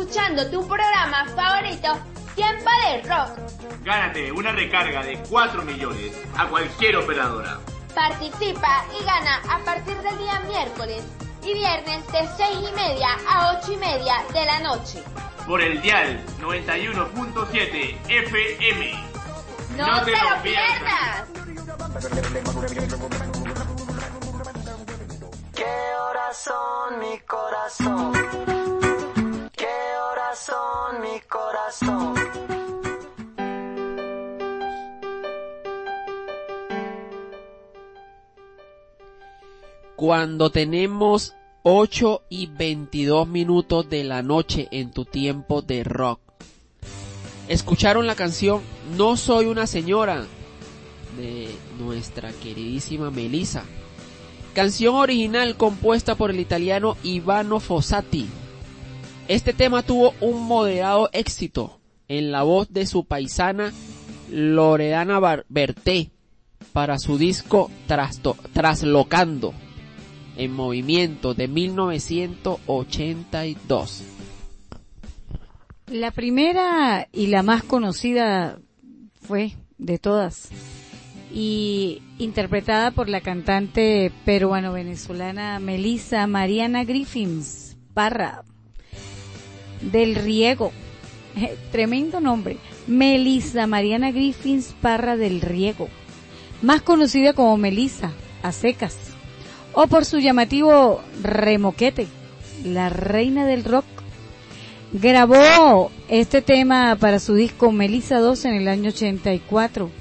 Speaker 4: escuchando tu programa favorito, Tiempo de Rock.
Speaker 5: Gánate una recarga de 4 millones a cualquier operadora.
Speaker 4: Participa y gana a partir del día miércoles y viernes de 6 y media a 8 y media de la noche.
Speaker 5: Por el dial 91.7 FM.
Speaker 4: ¡No, te, lo pierdas!
Speaker 14: ¿Qué horas son mi corazón? ¿Qué horas son mi corazón?
Speaker 3: Cuando tenemos 8 y 22 minutos de la noche en tu tiempo de rock. Escucharon la canción No soy una señora de nuestra queridísima Melissa. Canción original compuesta por el italiano Ivano Fossati. Este tema tuvo un moderado éxito en la voz de su paisana Loredana Berté para su disco Traslocando en movimiento de 1982.
Speaker 2: La primera y la más conocida fue de todas y interpretada por la cantante peruano-venezolana Melissa Mariana Griffins Parra del Riego. Tremendo nombre. Melissa Mariana Griffins Parra del Riego. Más conocida como Melissa, a secas. O por su llamativo remoquete, la reina del rock. Grabó este tema para su disco Melissa 2 en el año 84,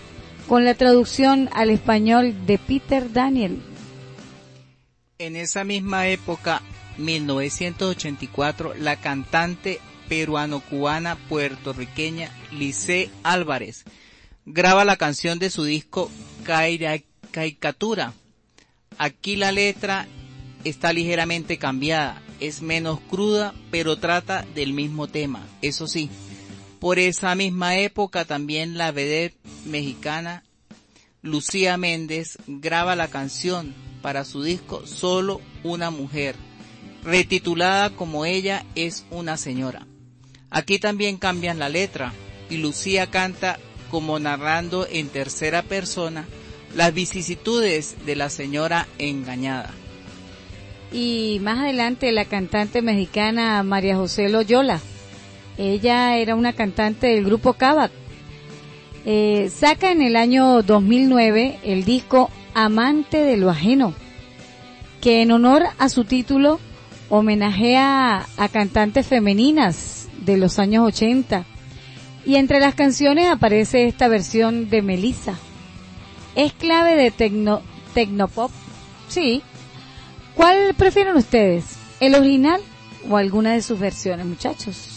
Speaker 2: con la traducción al español de Peter Daniel.
Speaker 8: En esa misma época, 1984, la cantante peruano-cubana puertorriqueña Lice Álvarez graba la canción de su disco Caricatura. Aquí la letra está ligeramente cambiada, es menos cruda, pero trata del mismo tema. Eso sí, por esa misma época también la vedette mexicana Lucía Méndez graba la canción para su disco Solo una mujer, retitulada como ella es una señora. Aquí también cambian la letra y Lucía canta como narrando en tercera persona las vicisitudes de la señora engañada.
Speaker 2: Y más adelante la cantante mexicana María José Loyola. Ella era una cantante del grupo Cavac. Eh, saca en el año 2009 el disco Amante de lo Ajeno, que en honor a su título homenajea a cantantes femeninas de los años 80. Y entre las canciones aparece esta versión de Melissa. Es clave de tecno, tecnopop. Sí. ¿Cuál prefieren ustedes? ¿El original o alguna de sus versiones, muchachos?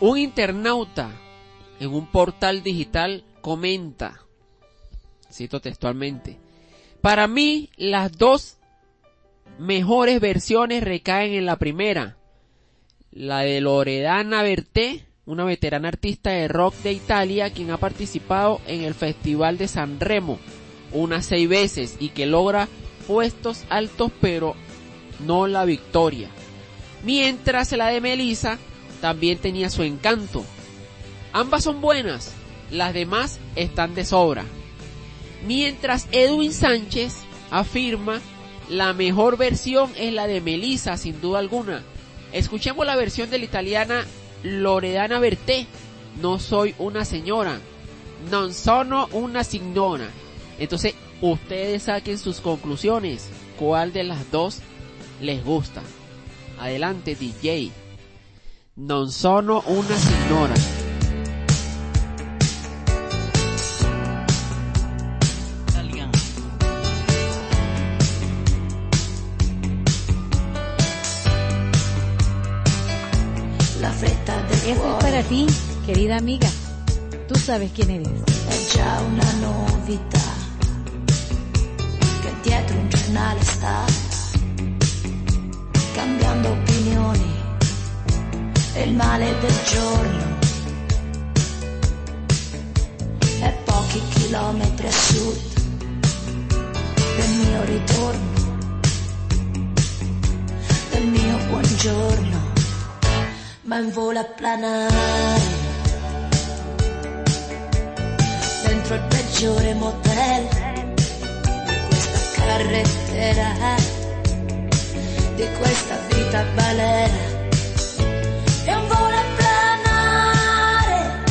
Speaker 3: Un internauta en un portal digital comenta, cito textualmente, para mí las dos mejores versiones recaen en la primera, la de Loredana Berté, una veterana artista de rock de Italia quien ha participado en el Festival de San Remo unas seis veces y que logra puestos altos pero no la victoria. Mientras la de Melissa también tenía su encanto. Ambas son buenas, las demás están de sobra. Mientras Edwin Sánchez afirma la mejor versión es la de Melissa, sin duda alguna. Escuchemos la versión de la italiana Loredana Berté. No soy una señora. Non sono una signora. Entonces, ustedes saquen sus conclusiones. ¿Cuál de las dos les gusta? Adelante, DJ. Non sono una signora.
Speaker 2: Ti, querida amiga. Tú sabes quién eres.
Speaker 15: è già una novità che dietro un giornale sta cambiando opinioni il male del giorno è pochi chilometri a sud del mio ritorno del mio buongiorno ma in volo a planare. Dentro il peggiore motel di questa carrettera di questa vita balera e un volo a planare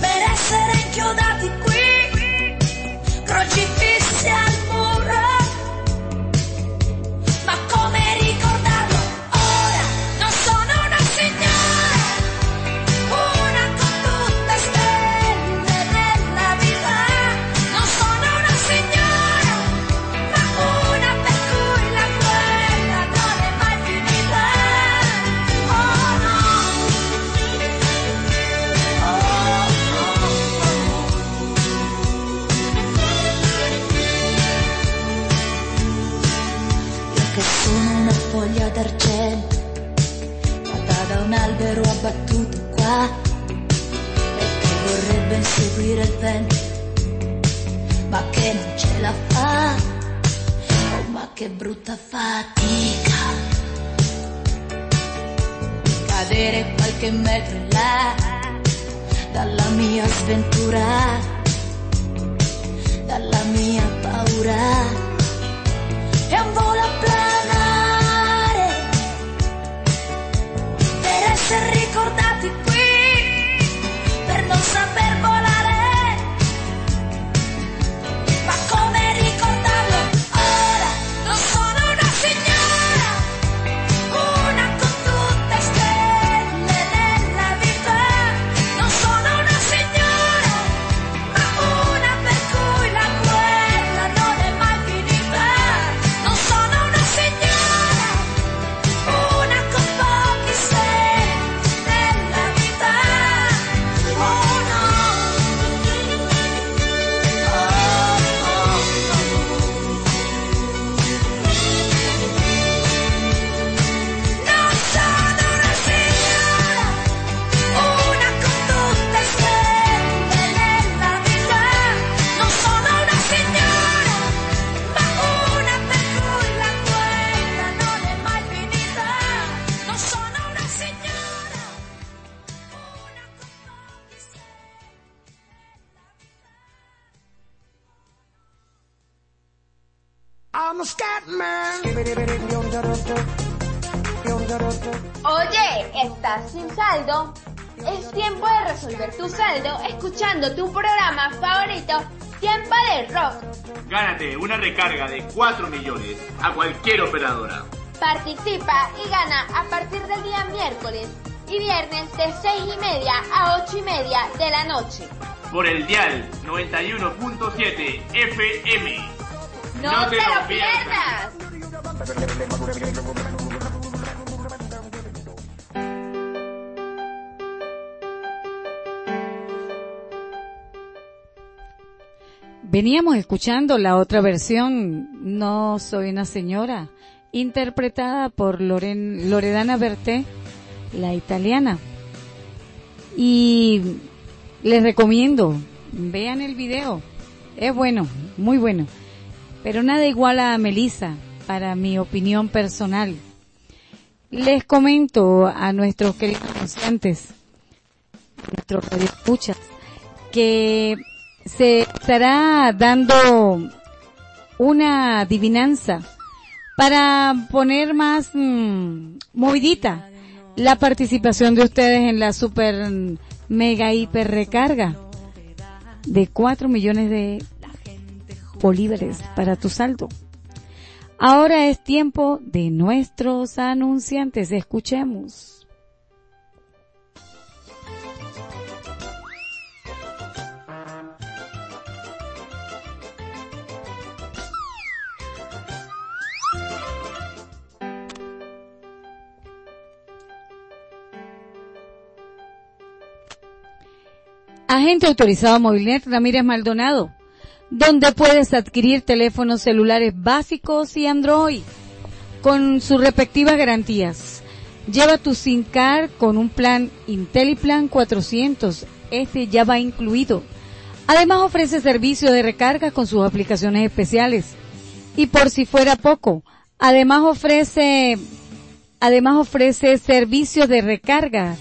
Speaker 15: per essere inchiodati qui crocifissi abbattuto qua, e che vorrebbe inseguire il vento, ma che non ce la fa. Oh, ma che brutta fatica. Cadere qualche metro in là dalla mia sventura, dalla mia paura. È un volo
Speaker 4: Es tiempo de resolver tu saldo escuchando tu programa favorito, Tiempo de Rock.
Speaker 5: Gánate una recarga de 4 millones a cualquier operadora.
Speaker 4: Participa y gana a partir del día miércoles y viernes de 6 y media a 8 y media de la noche.
Speaker 5: Por el dial 91.7 FM.
Speaker 4: ¡No, te, lo pierdas!
Speaker 2: Veníamos escuchando la otra versión, No soy una señora, interpretada por Loren- Loredana Berté, la italiana. Y les recomiendo, vean el video, es bueno, muy bueno. Pero nada igual a Melissa, para mi opinión personal. Les comento a nuestros queridos anunciantes, nuestros radioescuchas, que se estará dando una adivinanza para poner más mm, movidita la participación de ustedes en la super mm, mega hiper recarga de 4 millones de bolívares para tu saldo. Ahora es tiempo de nuestros anunciantes. Escuchemos. Agente autorizado Movilnet Ramírez Maldonado, donde puedes adquirir teléfonos celulares básicos y Android con sus respectivas garantías. Lleva tu SIM card con un plan IntelliPlan 400, este ya va incluido. Además ofrece servicio de recarga con sus aplicaciones especiales. Y por si fuera poco, además ofrece, además ofrece servicios de recarga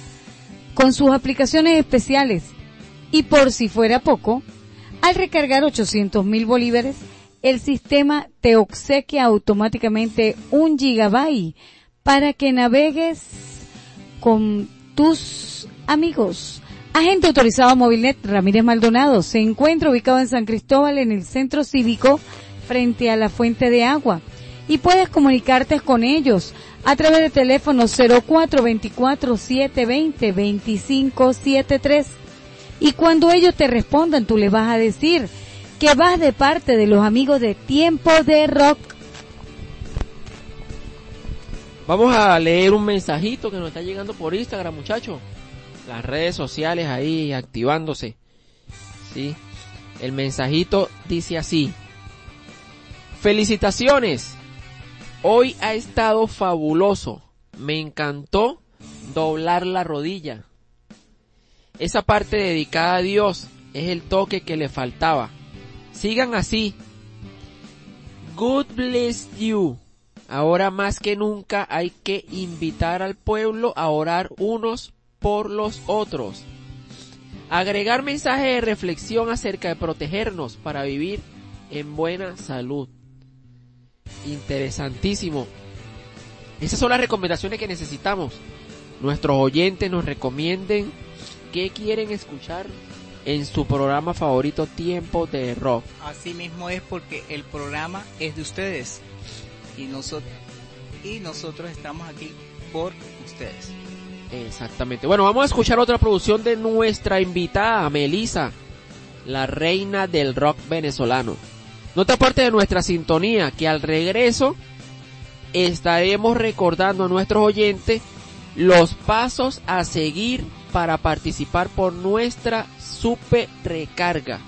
Speaker 2: con sus aplicaciones especiales. Y por si fuera poco, al recargar 800 mil bolívares, el sistema te obsequia automáticamente un gigabyte para que navegues con tus amigos. Agente autorizado Movilnet Ramírez Maldonado se encuentra ubicado en San Cristóbal en el centro cívico frente a la fuente de agua y puedes comunicarte con ellos a través de teléfono 0424 720 2573 y cuando ellos te respondan tú les vas a decir que vas de parte de los amigos de Tiempo de Rock.
Speaker 3: Vamos a leer un mensajito que nos está llegando por Instagram, muchachos. Las redes sociales ahí activándose. ¿Sí? El mensajito dice así. Felicitaciones. Hoy ha estado fabuloso. Me encantó doblar la rodilla. Esa parte dedicada a Dios es el toque que le faltaba. Sigan así. God bless you. Ahora más que nunca hay que invitar al pueblo a orar unos por los otros. Agregar mensaje de reflexión acerca de protegernos para vivir en buena salud. Interesantísimo. Esas son las recomendaciones que necesitamos. Nuestros oyentes nos recomienden qué quieren escuchar en su programa favorito Tiempo de Rock.
Speaker 8: Así mismo es porque el programa es de ustedes y nosotros y nosotros estamos aquí por ustedes.
Speaker 3: Exactamente. Bueno, vamos a escuchar otra producción de nuestra invitada, Melissa, la reina del rock venezolano. No te aparte de nuestra sintonía, que al regreso estaremos recordando a nuestros oyentes los pasos a seguir para participar por nuestra super recarga.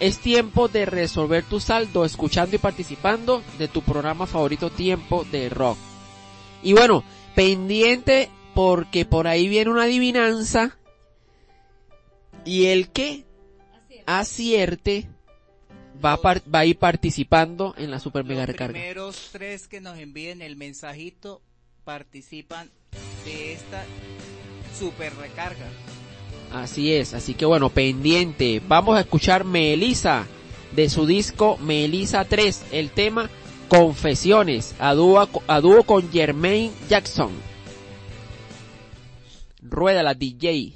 Speaker 3: Es tiempo de resolver tu saldo escuchando y participando de tu programa favorito Tiempo de Rock. Y bueno, pendiente porque por ahí viene una adivinanza y el que acierte va a, va a ir participando en la super mega
Speaker 8: Los
Speaker 3: recarga.
Speaker 8: primeros tres que nos envíen el mensajito participan de esta super recarga.
Speaker 3: Así es, así que bueno, pendiente. Vamos a escuchar Melissa de su disco Melissa 3, el tema Confesiones, a dúo, a dúo con Jermaine Jackson. Rueda la DJ.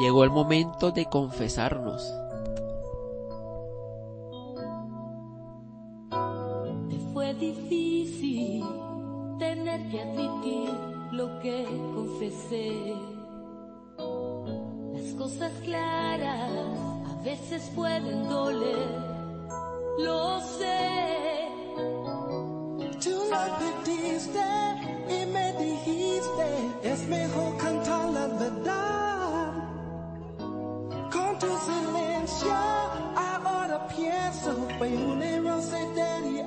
Speaker 3: Llegó el momento de confesarnos.
Speaker 7: Confesé. Las cosas claras a veces pueden doler, lo sé.
Speaker 16: Tú me pediste y me dijiste, es mejor cantar la verdad. Con tu silencio, ahora pienso, fue un error ceder y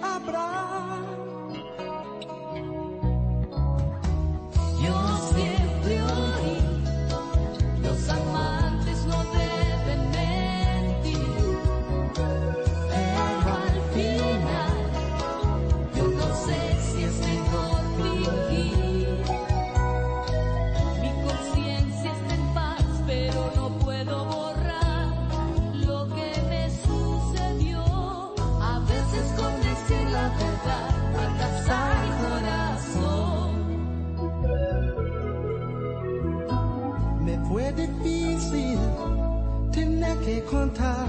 Speaker 7: que
Speaker 16: contar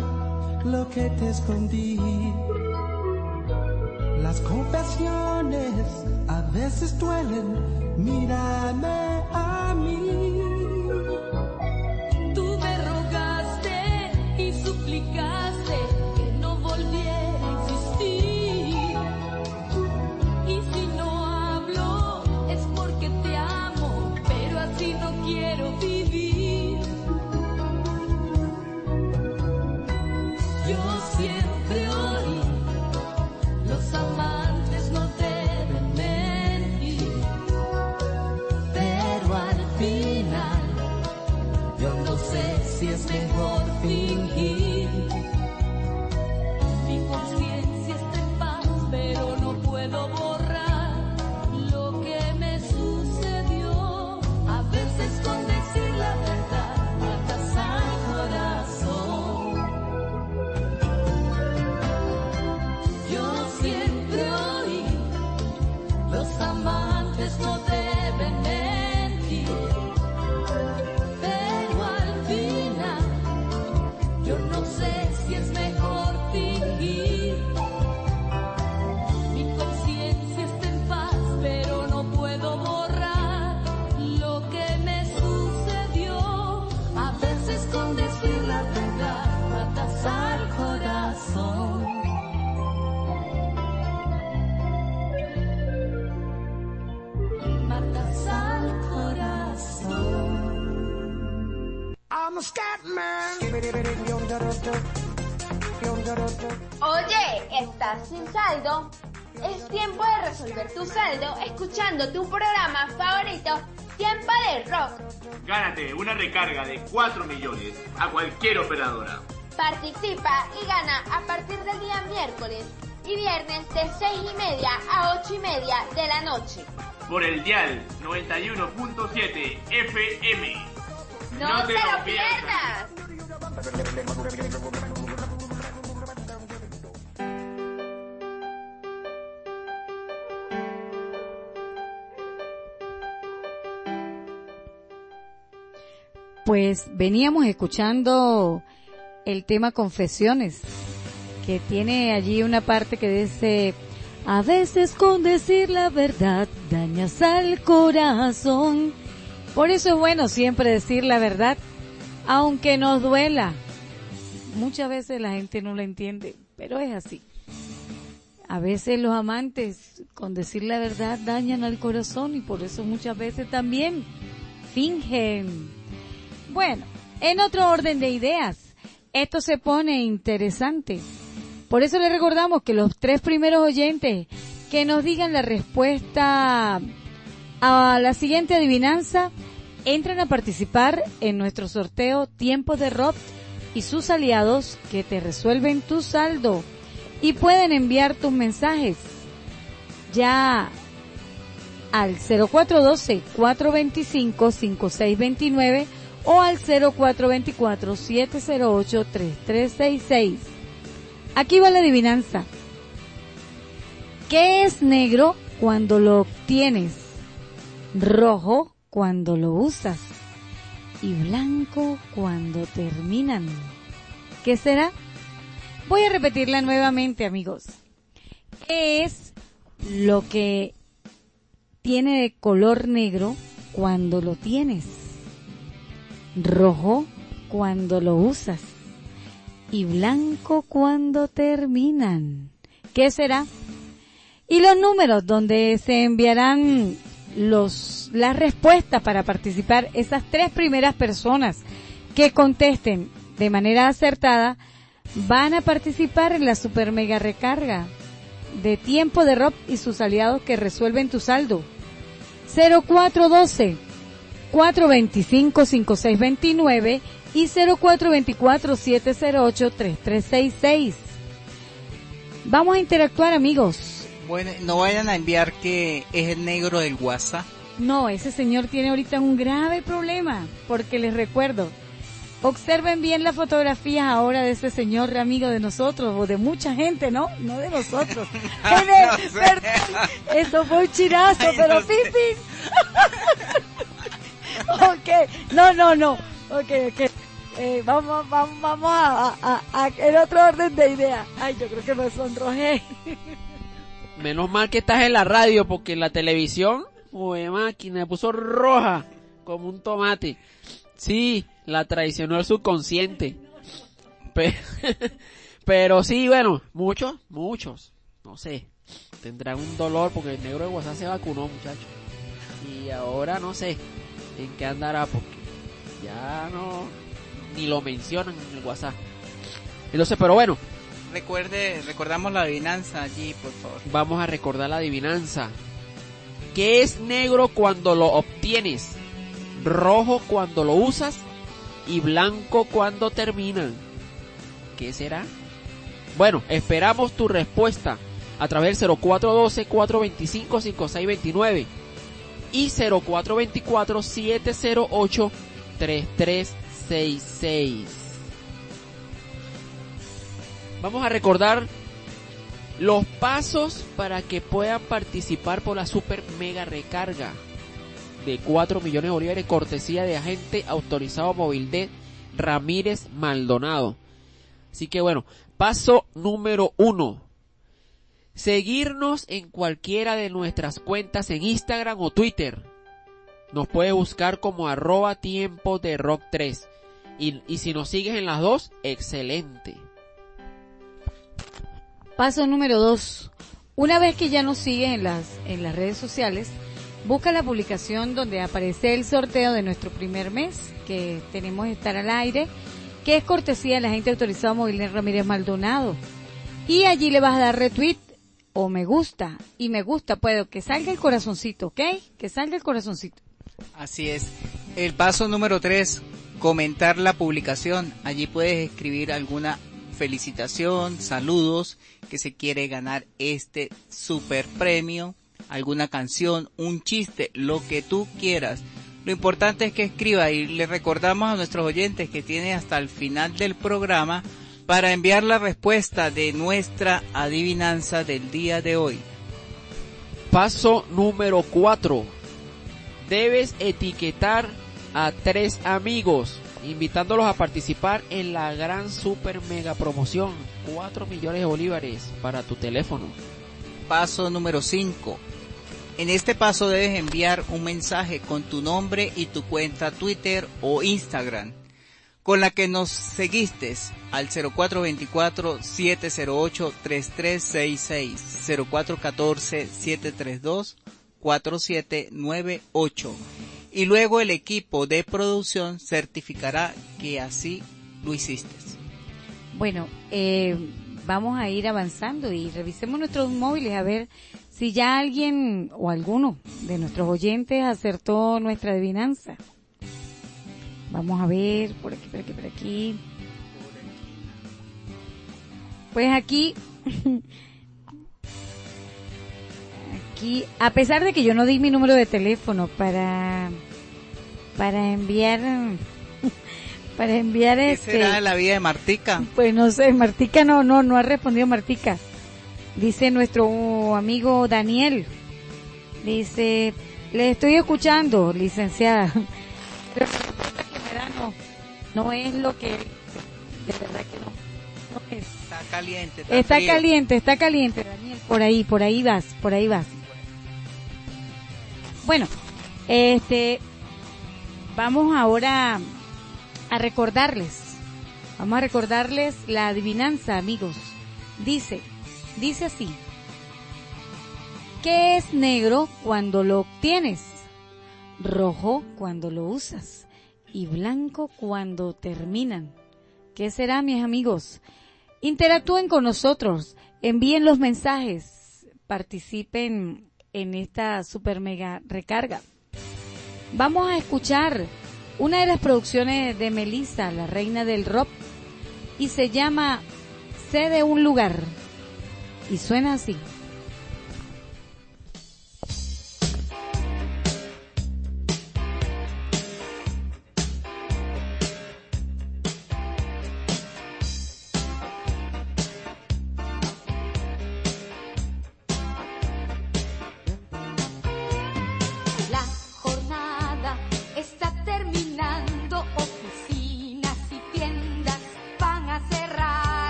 Speaker 16: lo que te escondí. Las confesiones a veces duelen, mírame a mí.
Speaker 7: Tú me rogaste y suplicaste
Speaker 4: Oye, ¿estás sin saldo? Es tiempo de resolver tu saldo escuchando tu programa favorito, Tiempo de Rock.
Speaker 5: Gánate una recarga de 4 millones a cualquier operadora.
Speaker 4: Participa y gana a partir del día miércoles y viernes de 6 y media a 8 y media de la noche.
Speaker 5: Por el dial 91.7 FM.
Speaker 4: ¡No, te lo pierdas!
Speaker 2: Pues veníamos escuchando el tema Confesiones, que tiene allí una parte que dice, a veces con decir la verdad dañas al corazón. Por eso es bueno siempre decir la verdad, aunque nos duela. Muchas veces la gente no lo entiende, pero es así. A veces los amantes con decir la verdad dañan al corazón y por eso muchas veces también fingen. Bueno, en otro orden de ideas, esto se pone interesante. Por eso le recordamos que los tres primeros oyentes que nos digan la respuesta a la siguiente adivinanza entran a participar en nuestro sorteo Tiempo de Rock y sus aliados que te resuelven tu saldo y pueden enviar tus mensajes ya al 0412 425 5629 o al 0424-708-3366. Aquí va la adivinanza. ¿Qué es negro cuando lo obtienes? Rojo cuando lo usas y blanco cuando terminan. ¿Qué será? Voy a repetirla nuevamente, amigos. ¿Qué es lo que tiene de color negro cuando lo tienes? rojo cuando lo usas y blanco cuando terminan. ¿Qué será? Y los números donde se enviarán los, las respuestas para participar esas tres primeras personas que contesten de manera acertada van a participar en la super mega recarga de tiempo de Rob y sus aliados que resuelven tu saldo. 0412 425-5629 y 0424-708-3366. Vamos a interactuar, amigos.
Speaker 8: Bueno, no vayan a enviar que es el negro del WhatsApp.
Speaker 2: No, ese señor tiene ahorita un grave problema, porque les recuerdo, observen bien las fotografías ahora de ese señor amigo de nosotros, o de mucha gente, ¿no? No de nosotros. El- perdón, Eso fue un chirazo,
Speaker 8: Ay,
Speaker 2: pero
Speaker 8: no
Speaker 2: ok, no, no, no. Ok, ok. Eh, vamos, vamos, vamos a, a, a, a- en otro orden de ideas. Ay, yo creo que me sonrojé.
Speaker 3: Menos mal que estás en la radio porque en la televisión, uy, máquina, me puso roja como un tomate. Sí, la traicionó el subconsciente. Pe- Pero, sí, bueno, muchos, muchos, no sé, tendrán un dolor porque el negro de WhatsApp se vacunó, muchachos. Y ahora no sé en qué andará porque ya no, ni lo mencionan en el WhatsApp. Entonces, pero bueno,
Speaker 8: Recuerde, recordamos la adivinanza allí, por favor.
Speaker 3: Vamos a recordar la adivinanza. ¿Qué es negro cuando lo obtienes? Rojo cuando lo usas y blanco cuando terminan. ¿Qué será? Bueno, esperamos tu respuesta a través del 0412-425-5629 y 0424-708-3366. Vamos a recordar los pasos para que puedan participar por la super mega recarga de 4 millones de bolívares cortesía de agente autorizado Movildet Ramírez Maldonado. Así que bueno, paso número uno. Seguirnos en cualquiera de nuestras cuentas en Instagram o Twitter. Nos puede buscar como arroba tiempo de rock 3. Y, y si nos sigues en las dos, excelente.
Speaker 2: Paso número dos. Una vez que ya nos sigues en las, en las redes sociales, busca la publicación donde aparece el sorteo de nuestro primer mes, que tenemos que estar al aire, que es cortesía de la gente autorizada Movilén Ramírez Maldonado. Y allí le vas a dar retweet o me gusta. Y me gusta, puedo que salga el corazoncito, ¿ok? Que salga el corazoncito.
Speaker 8: Así es. El paso número tres, comentar la publicación. Allí puedes escribir alguna felicitación, saludos, que se quiere ganar este super premio, alguna canción, un chiste, lo que tú quieras. Lo importante es que escriba y le recordamos a nuestros oyentes que tiene hasta el final del programa para enviar la respuesta de nuestra adivinanza del día de hoy.
Speaker 3: Paso número 4. Debes etiquetar a tres amigos, invitándolos a participar en la gran super mega promoción. 4 millones de bolívares para tu teléfono.
Speaker 8: Paso número 5. En este paso debes enviar un mensaje con tu nombre y tu cuenta Twitter o Instagram con la que nos seguiste al 0424-708-3366, 0414-732-4798. Y luego el equipo de producción certificará que así lo hiciste.
Speaker 2: Bueno, eh, vamos a ir avanzando y revisemos nuestros móviles a ver si ya alguien o alguno de nuestros oyentes acertó nuestra adivinanza. Vamos a ver, por aquí, por aquí, por aquí. Pues aquí, aquí, a pesar de que yo no di mi número de teléfono para, para enviar, para enviar
Speaker 8: ¿Qué
Speaker 2: este.
Speaker 8: será de la vida de Martica?
Speaker 2: Pues no sé, Martica no, no, no ha respondido Martica. Dice nuestro amigo Daniel. Dice, le estoy escuchando, licenciada. Pero verano no es lo que, de verdad que no, no es.
Speaker 8: Está caliente. Está,
Speaker 2: Está caliente, está caliente, Daniel. Por ahí, por ahí vas, por ahí vas. Bueno, este, vamos ahora a recordarles, vamos a recordarles la adivinanza, amigos. Dice, dice así. ¿Qué es negro cuando lo obtienes? Rojo cuando lo usas y blanco cuando terminan. ¿Qué será, mis amigos? Interactúen con nosotros, envíen los mensajes, participen en esta super mega recarga. Vamos a escuchar una de las producciones de Melissa, la reina del rock, y se llama Sé de un lugar. Y suena así.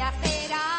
Speaker 7: Otro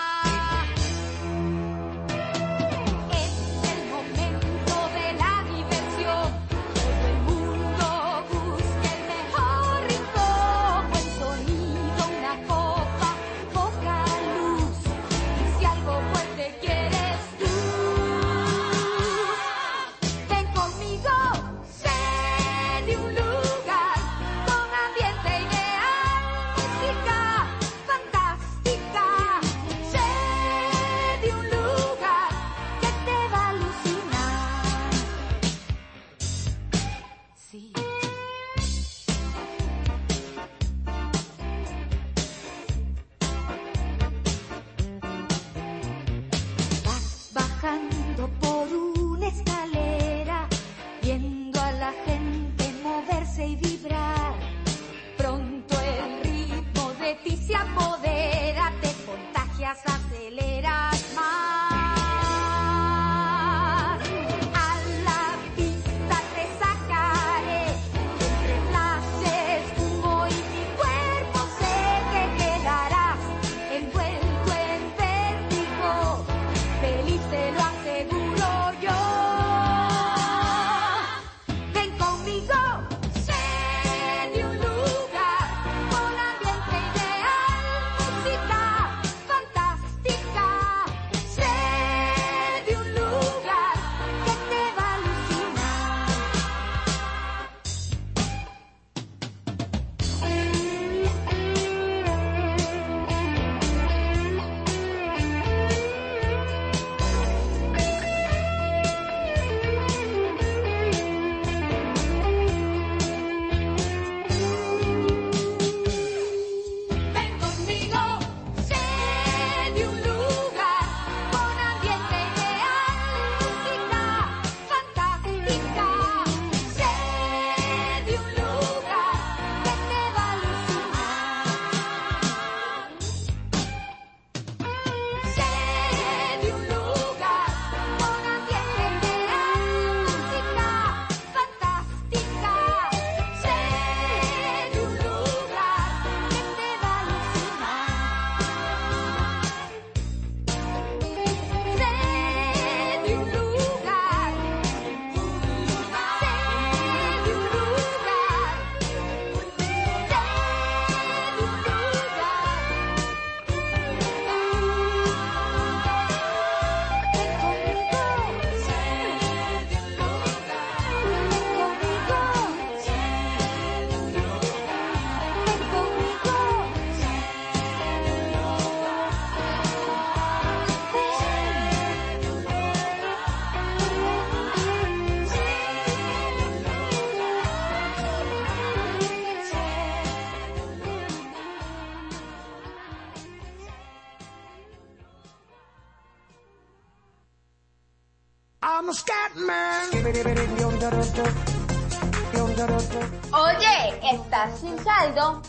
Speaker 4: Oye, ¿estás sin saldo?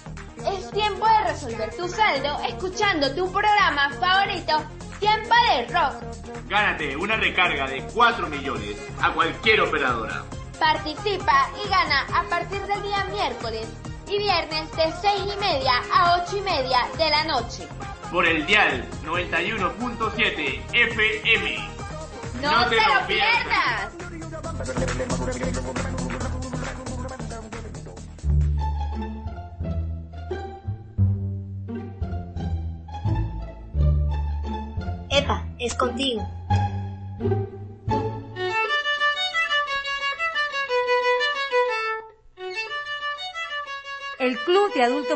Speaker 4: Es tiempo de resolver tu saldo escuchando tu programa favorito, Tiempo de Rock.
Speaker 5: Gánate una recarga de 4 millones a cualquier operadora.
Speaker 4: Participa y gana a partir del día miércoles y viernes de 6 y media a 8 y media de la noche.
Speaker 5: Por el dial 91.7 FM.
Speaker 4: ¡No, te, lo pierdas!
Speaker 10: Epa,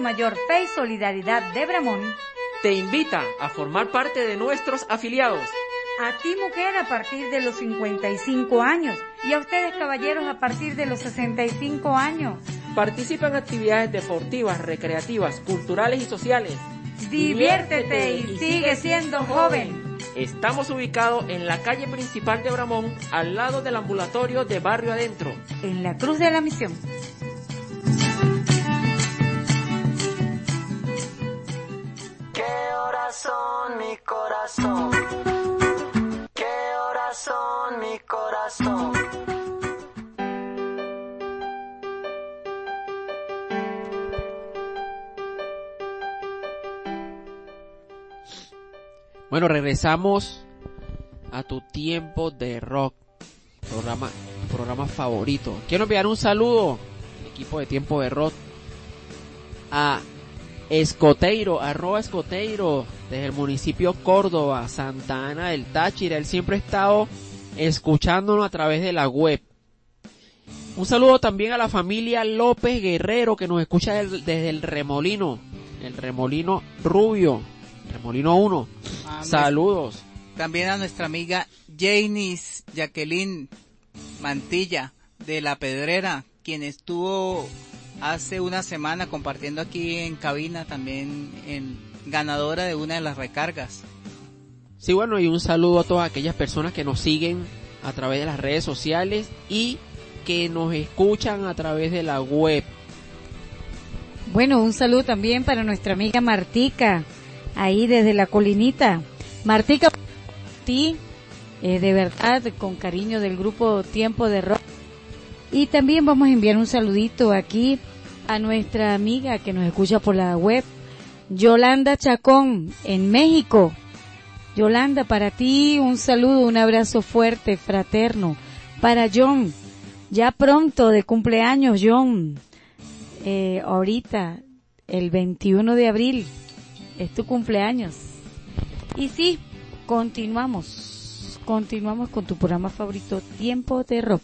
Speaker 2: Mayor Fe y Solidaridad de Bramón,
Speaker 3: Te invita a formar parte de nuestros afiliados.
Speaker 2: a ti mujer a partir de los 55 años y a ustedes caballeros a partir de los 65 años.
Speaker 3: Participa en actividades deportivas, recreativas, culturales y sociales.
Speaker 2: Diviértete y sigue siendo joven.
Speaker 3: Estamos ubicados en la calle principal de Bramón, al lado del ambulatorio de Barrio Adentro.
Speaker 2: En la Cruz de la Misión.
Speaker 11: Horas son mi corazón? ¿Qué horas son mi corazón?
Speaker 3: Bueno, regresamos a tu tiempo de rock, programa, programa favorito. Quiero enviar un saludo al equipo de tiempo de rock a Escoteiro, arroba Escoteiro, desde el municipio Córdoba, Santa Ana del Táchira. Él siempre ha estado escuchándonos a través de la web. Un saludo también a la familia López Guerrero que nos escucha desde el Remolino, el Remolino Rubio, Remolino 1.
Speaker 8: Ah,
Speaker 3: Saludos.
Speaker 8: También a nuestra amiga Janice Jacqueline Mantilla de La Pedrera, quien estuvo hace una semana compartiendo aquí en cabina también en ganadora de una de las recargas.
Speaker 3: Sí, bueno, y un saludo a todas aquellas personas que nos siguen a través de las redes sociales y que nos escuchan a través de la web.
Speaker 2: Bueno, un saludo también para nuestra amiga Martica, ahí desde la colinita. Martica, ti, eh, de verdad, con cariño del grupo Tiempo de Rock. Y también vamos a enviar un saludito aquí a nuestra amiga que nos escucha por la web, Yolanda Chacón, en México. Yolanda, para ti un saludo, un abrazo fuerte, fraterno. Para John, ya pronto de cumpleaños, John. Eh, ahorita, el 21 de abril, es tu cumpleaños. Y sí, continuamos. Continuamos con tu programa favorito, Tiempo de Rock.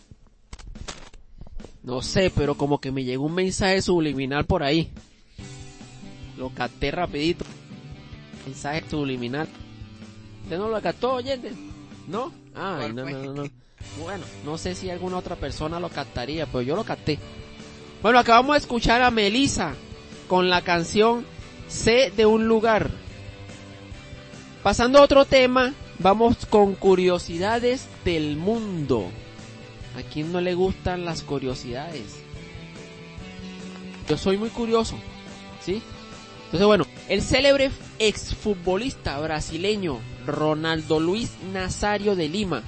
Speaker 3: No sé, pero como que me llegó un mensaje subliminal por ahí. Lo capté rapidito. Mensaje subliminal. ¿Usted no lo captó, oyente? ¿No? Ay, no, no, no, no. Bueno, no sé si alguna otra persona lo captaría, pero yo lo capté. Bueno, acabamos de escuchar a Melissa con la canción Sé de un lugar. Pasando a otro tema, vamos con curiosidades del mundo. ¿A quién no le gustan las curiosidades? Yo soy muy curioso, ¿sí? Entonces, bueno, el célebre exfutbolista brasileño Ronaldo Luis Nazario de Lima,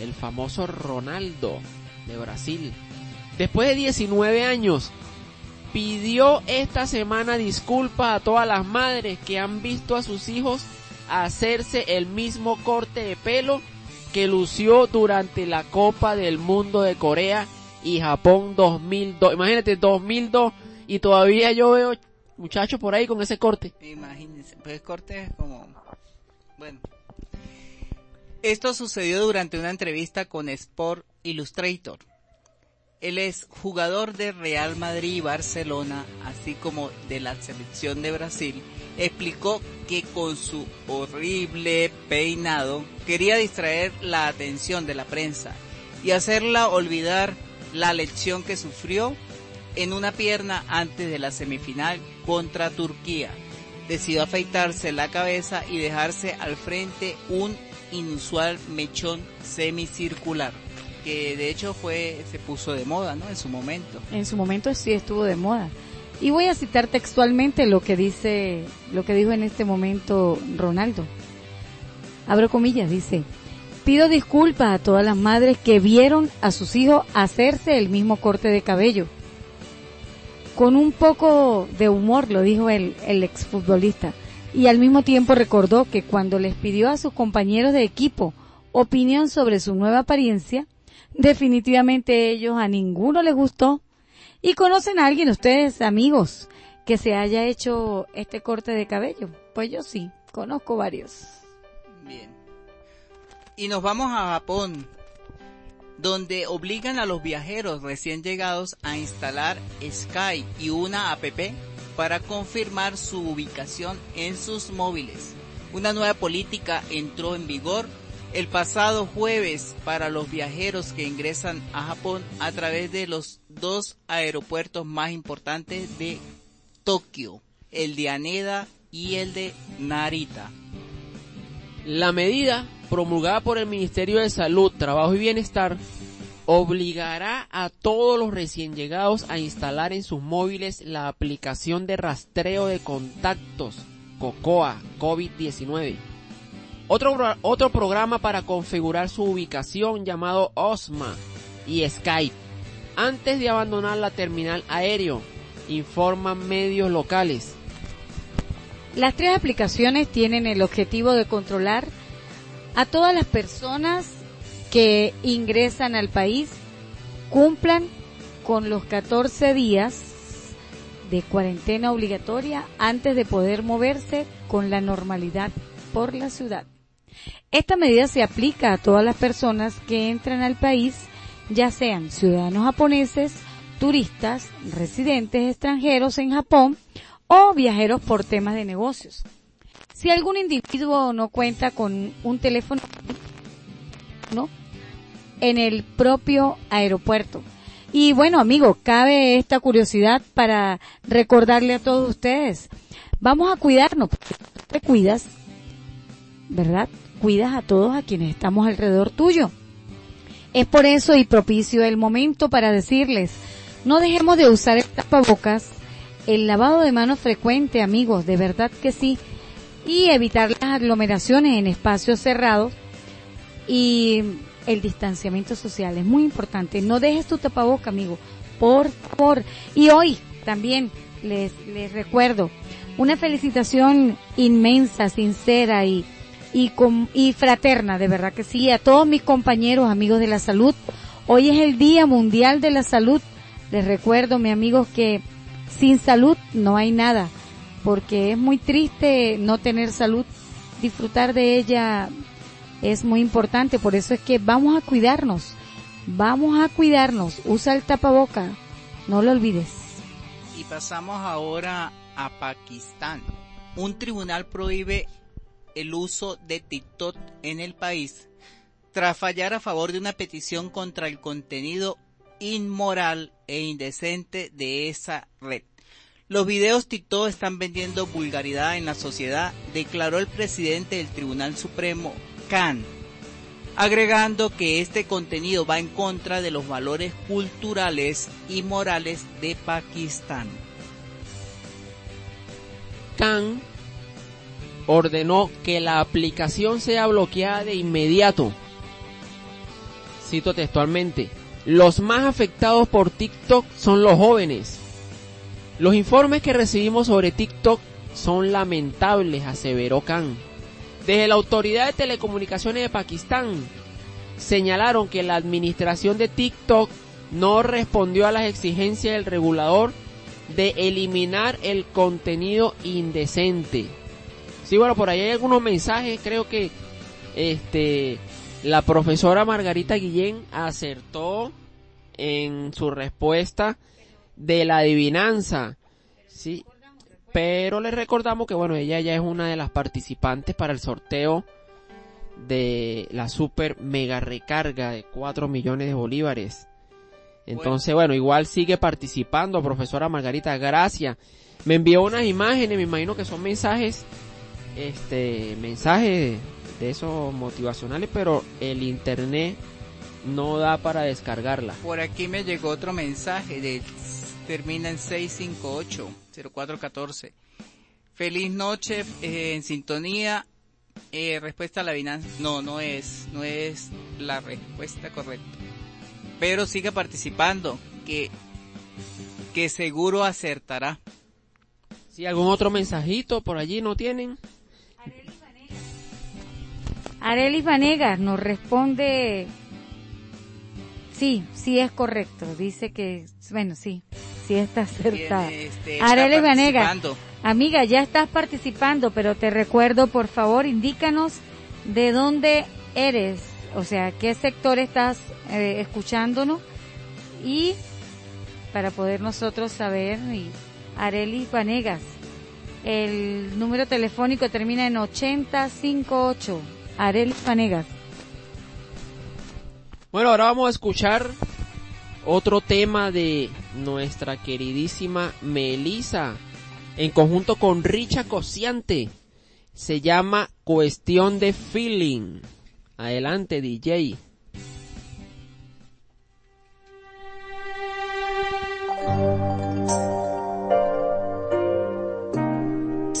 Speaker 3: el famoso Ronaldo de Brasil, después de 19 años, pidió esta semana disculpas a todas las madres que han visto a sus hijos hacerse el mismo corte de pelo que lució durante la Copa del Mundo de Corea y Japón 2002. Imagínate, 2002 y todavía yo veo muchachos por ahí con ese corte.
Speaker 8: Imagínense, pues corte es como... Bueno. Esto sucedió durante una entrevista con Sport Illustrator. Él es jugador de Real Madrid y Barcelona, así como de la selección de Brasil. Explicó que con su horrible peinado quería distraer la atención de la prensa y hacerla olvidar la lección que sufrió en una pierna antes de la semifinal contra Turquía. Decidió afeitarse la cabeza y dejarse al frente un inusual mechón semicircular, que de hecho fue se puso de moda, ¿no? En su momento.
Speaker 2: En su momento sí estuvo de moda. Y voy a citar textualmente lo que dice, lo que dijo en este momento Ronaldo. Abro comillas, dice, pido disculpas a todas las madres que vieron a sus hijos hacerse el mismo corte de cabello. Con un poco de humor lo dijo el, el exfutbolista y al mismo tiempo recordó que cuando les pidió a sus compañeros de equipo opinión sobre su nueva apariencia, definitivamente ellos a ninguno les gustó. ¿Y conocen a alguien, ustedes amigos, que se haya hecho este corte de cabello? Pues yo sí, conozco varios.
Speaker 8: Bien. Y nos vamos a Japón, donde obligan a los viajeros recién llegados a instalar Sky y una app para confirmar su ubicación en sus móviles. Una nueva política entró en vigor el pasado jueves para los viajeros que ingresan a Japón a través de los dos aeropuertos más importantes de Tokio, el de Haneda y el de Narita.
Speaker 3: La medida, promulgada por el Ministerio de Salud, Trabajo y Bienestar, obligará a todos los recién llegados a instalar en sus móviles la aplicación de rastreo de contactos COCOA COVID-19. Otro, otro programa para configurar su ubicación llamado OSMA y Skype antes de abandonar la terminal aéreo, informan medios locales.
Speaker 2: Las tres aplicaciones tienen el objetivo de controlar a todas las personas que ingresan al país, cumplan con los 14 días de cuarentena obligatoria antes de poder moverse con la normalidad por la ciudad. Esta medida se aplica a todas las personas que entran al país, ya sean ciudadanos japoneses, turistas, residentes extranjeros en Japón o viajeros por temas de negocios. Si algún individuo no cuenta con un teléfono ¿no? en el propio aeropuerto. Y bueno, amigo, cabe esta curiosidad para recordarle a todos ustedes. Vamos a cuidarnos. Te cuidas, ¿verdad? Cuidas a todos a quienes estamos alrededor tuyo. Es por eso y propicio el momento para decirles, no dejemos de usar el tapabocas, el lavado de manos frecuente, amigos, de verdad que sí, y evitar las aglomeraciones en espacios cerrados y el distanciamiento social es muy importante. No dejes tu tapaboca, amigo, por favor. Y hoy también les, les recuerdo una felicitación inmensa, sincera y, y, con- y fraterna, de verdad que sí, a todos mis compañeros, amigos de la salud. Hoy es el Día Mundial de la Salud. Les recuerdo, mis amigos, que sin salud no hay nada, porque es muy triste no tener salud. Disfrutar de ella es muy importante, por eso es que vamos a cuidarnos, vamos a cuidarnos, usa el tapaboca, no lo olvides.
Speaker 8: Y pasamos ahora a Pakistán. Un tribunal prohíbe el uso de TikTok en el país tras fallar a favor de una petición contra el contenido inmoral e indecente de esa red. Los videos TikTok están vendiendo vulgaridad en la sociedad, declaró el presidente del Tribunal Supremo, Khan, agregando que este contenido va en contra de los valores culturales y morales de Pakistán.
Speaker 3: Khan ordenó que la aplicación sea bloqueada de inmediato. Cito textualmente, los más afectados por TikTok son los jóvenes. Los informes que recibimos sobre TikTok son lamentables, aseveró Khan. Desde la Autoridad de Telecomunicaciones de Pakistán señalaron que la administración de TikTok no respondió a las exigencias del regulador de eliminar el contenido indecente. Sí, bueno, por ahí hay algunos mensajes, creo que este la profesora Margarita Guillén acertó en su respuesta de la adivinanza. Sí, pero les recordamos que bueno, ella ya es una de las participantes para el sorteo de la super mega recarga de 4 millones de bolívares. Entonces, bueno, igual sigue participando, profesora Margarita, gracias. Me envió unas imágenes, me imagino que son mensajes, este, mensajes de esos motivacionales, pero el internet no da para descargarla.
Speaker 8: Por aquí me llegó otro mensaje, de, termina en 658-0414. Feliz noche eh, en sintonía. Eh, respuesta a la adivinanza. No, no es, no es la respuesta correcta. Pero siga participando, que, que seguro acertará.
Speaker 3: Si algún otro mensajito por allí no tienen.
Speaker 2: Arelis Vanegas nos responde, sí, sí es correcto, dice que, bueno, sí, sí está acertada.
Speaker 8: Este,
Speaker 2: Vanegas, amiga, ya estás participando, pero te recuerdo, por favor, indícanos de dónde eres, o sea, qué sector estás eh, escuchándonos y para poder nosotros saber, y Arelis Vanegas, el número telefónico termina en 8058. Arelis Vanegas.
Speaker 3: Bueno, ahora vamos a escuchar otro tema de nuestra queridísima Melisa en conjunto con Richa Cociante. Se llama Cuestión de Feeling. Adelante, DJ.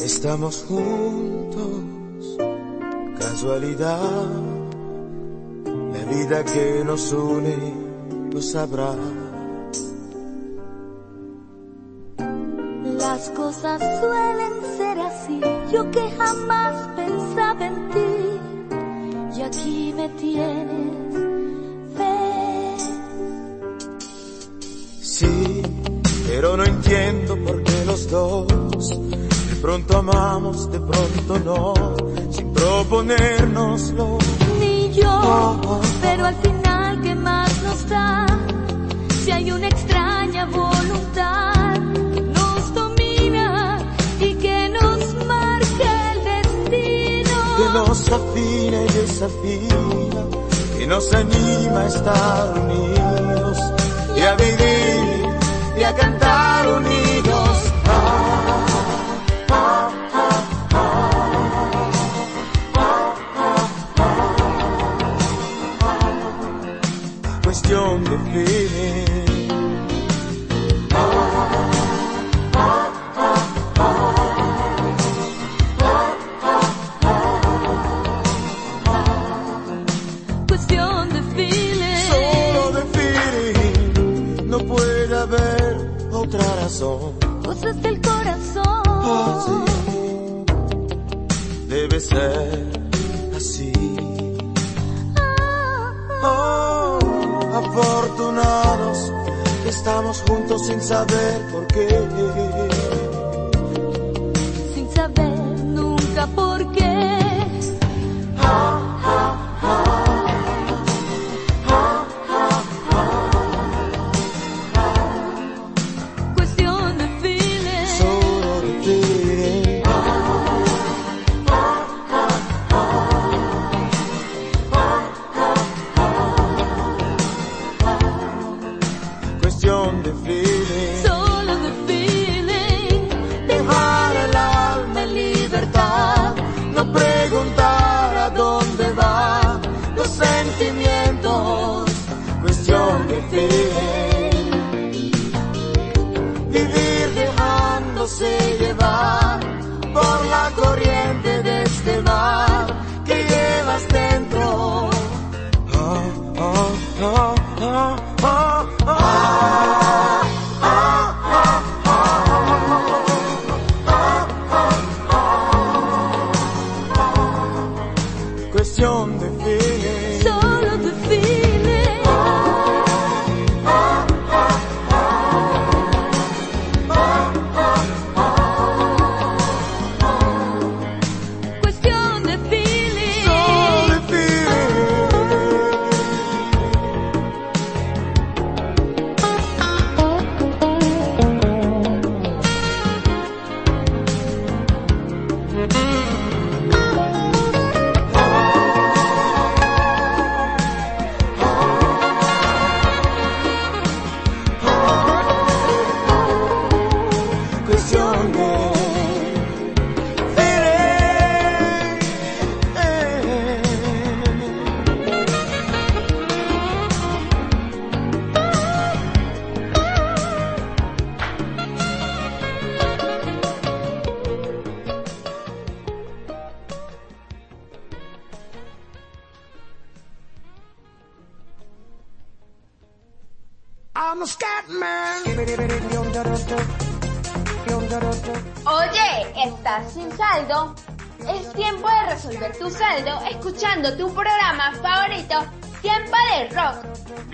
Speaker 14: Estamos juntos, casualidad. La vida que nos une lo sabrá.
Speaker 7: Las cosas suelen ser así, yo que jamás pensaba en ti, y aquí me tienes, ven.
Speaker 14: Sí, pero no entiendo por qué los dos de pronto amamos, de pronto no, sin proponérnoslo.
Speaker 7: Ni yo, pero al final, ¿qué Si hay una extraña voluntad que nos domina y que nos marca el destino.
Speaker 14: que nos afina y desafía, que nos anima a estar unidos y a vivir y a cantar unidos. Ah, Cuestión de feeling.
Speaker 7: Cuestión de feeling.
Speaker 14: Solo de feeling, no puede haber otra razón.
Speaker 7: Cosas del corazón.
Speaker 14: Ah, Debe ser afortunados que estamos juntos sin saber por qué.
Speaker 7: sin saber nunca por qué.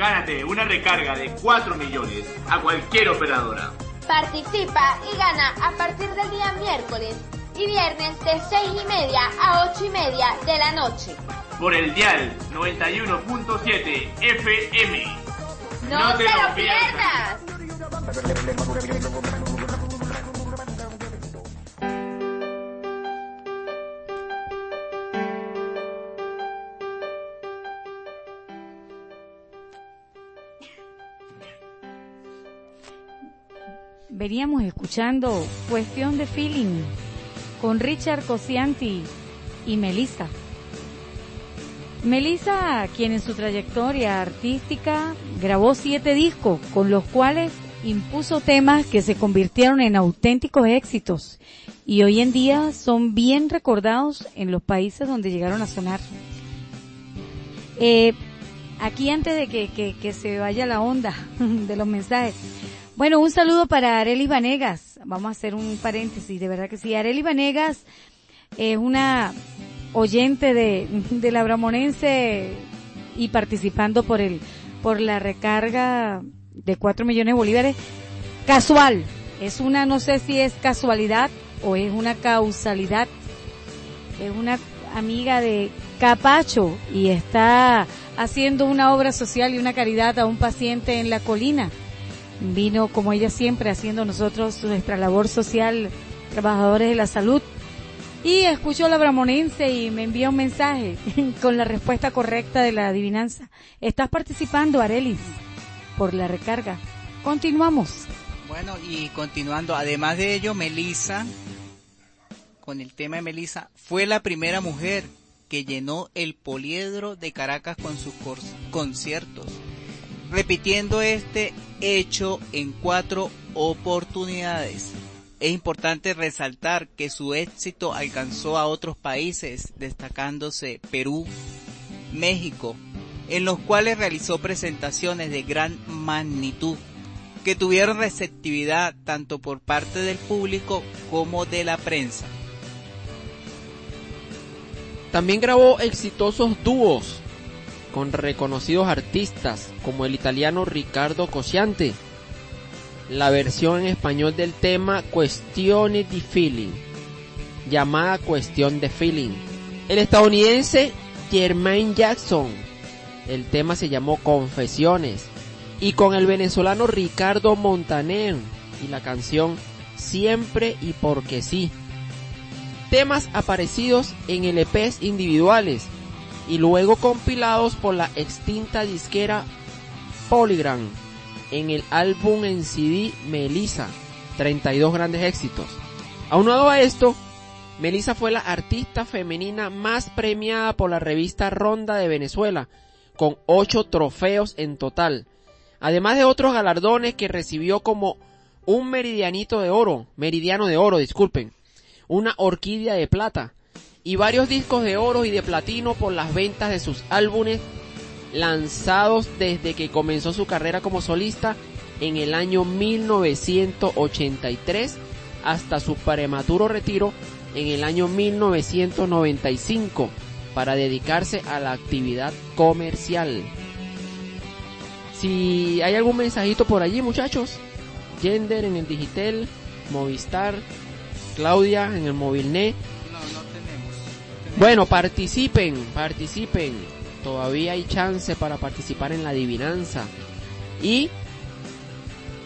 Speaker 5: Gánate una recarga de 4 millones a cualquier operadora.
Speaker 4: Participa y gana a partir del día miércoles y viernes de 6 y media a 8 y media de la noche.
Speaker 5: Por el dial 91.7 FM.
Speaker 4: ¡No, te, lo pierdas!
Speaker 2: Veníamos escuchando Cuestión de Feeling con Richard Cosianti y Melissa. Melissa, quien en su trayectoria artística grabó siete discos, con los cuales impuso temas que se convirtieron en auténticos éxitos y hoy en día son bien recordados en los países donde llegaron a sonar. Eh, aquí antes de que, se vaya la onda de los mensajes, bueno, un saludo para Areli Vanegas. Vamos a hacer un paréntesis, de verdad que sí. Areli Vanegas es una oyente de, de la Bramonense y participando por el, por la recarga de 4 millones de bolívares. Casual. Es una, no sé si es casualidad o es una causalidad. Es una amiga de Capacho y está haciendo una obra social y una caridad a un paciente en la colina vino como ella siempre haciendo nosotros nuestra labor social, trabajadores de la salud. Y escuchó la bramonense y me envía un mensaje con la respuesta correcta de la adivinanza. Estás participando, Arelis, por la recarga. Continuamos.
Speaker 8: Bueno, y continuando, además de ello, Melissa, con el tema de Melissa, fue la primera mujer que llenó el poliedro de Caracas con sus conciertos, repitiendo este hecho en cuatro oportunidades. Es importante resaltar que su éxito alcanzó a otros países, destacándose Perú, México, en los cuales realizó presentaciones de gran magnitud que tuvieron receptividad tanto por parte del público como de la prensa.
Speaker 3: También grabó exitosos dúos con reconocidos artistas como el italiano Riccardo Cosiante. La versión en español del tema Questione di Feeling, llamada Cuestión de Feeling. El estadounidense Jermaine Jackson. El tema se llamó Confesiones. Y con el venezolano Ricardo Montaner y la canción Siempre y porque sí temas aparecidos en LPs individuales y luego compilados por la extinta disquera Polygram en el álbum en CD Melissa, 32 grandes éxitos. Aunado a esto, Melissa fue la artista femenina más premiada por la revista Ronda de Venezuela, con 8 trofeos en total, además de otros galardones que recibió como un meridianito de oro, meridiano de oro, disculpen, una orquídea de plata y varios discos de oro y de platino por las ventas de sus álbumes lanzados desde que comenzó su carrera como solista en el año 1983 hasta su prematuro retiro en el año 1995 para dedicarse a la actividad comercial. Si hay algún mensajito por allí, muchachos, Gender en el Digitel, Movistar, Claudia en el Movilnet. Bueno, participen, participen. Todavía hay chance para participar en la adivinanza. Y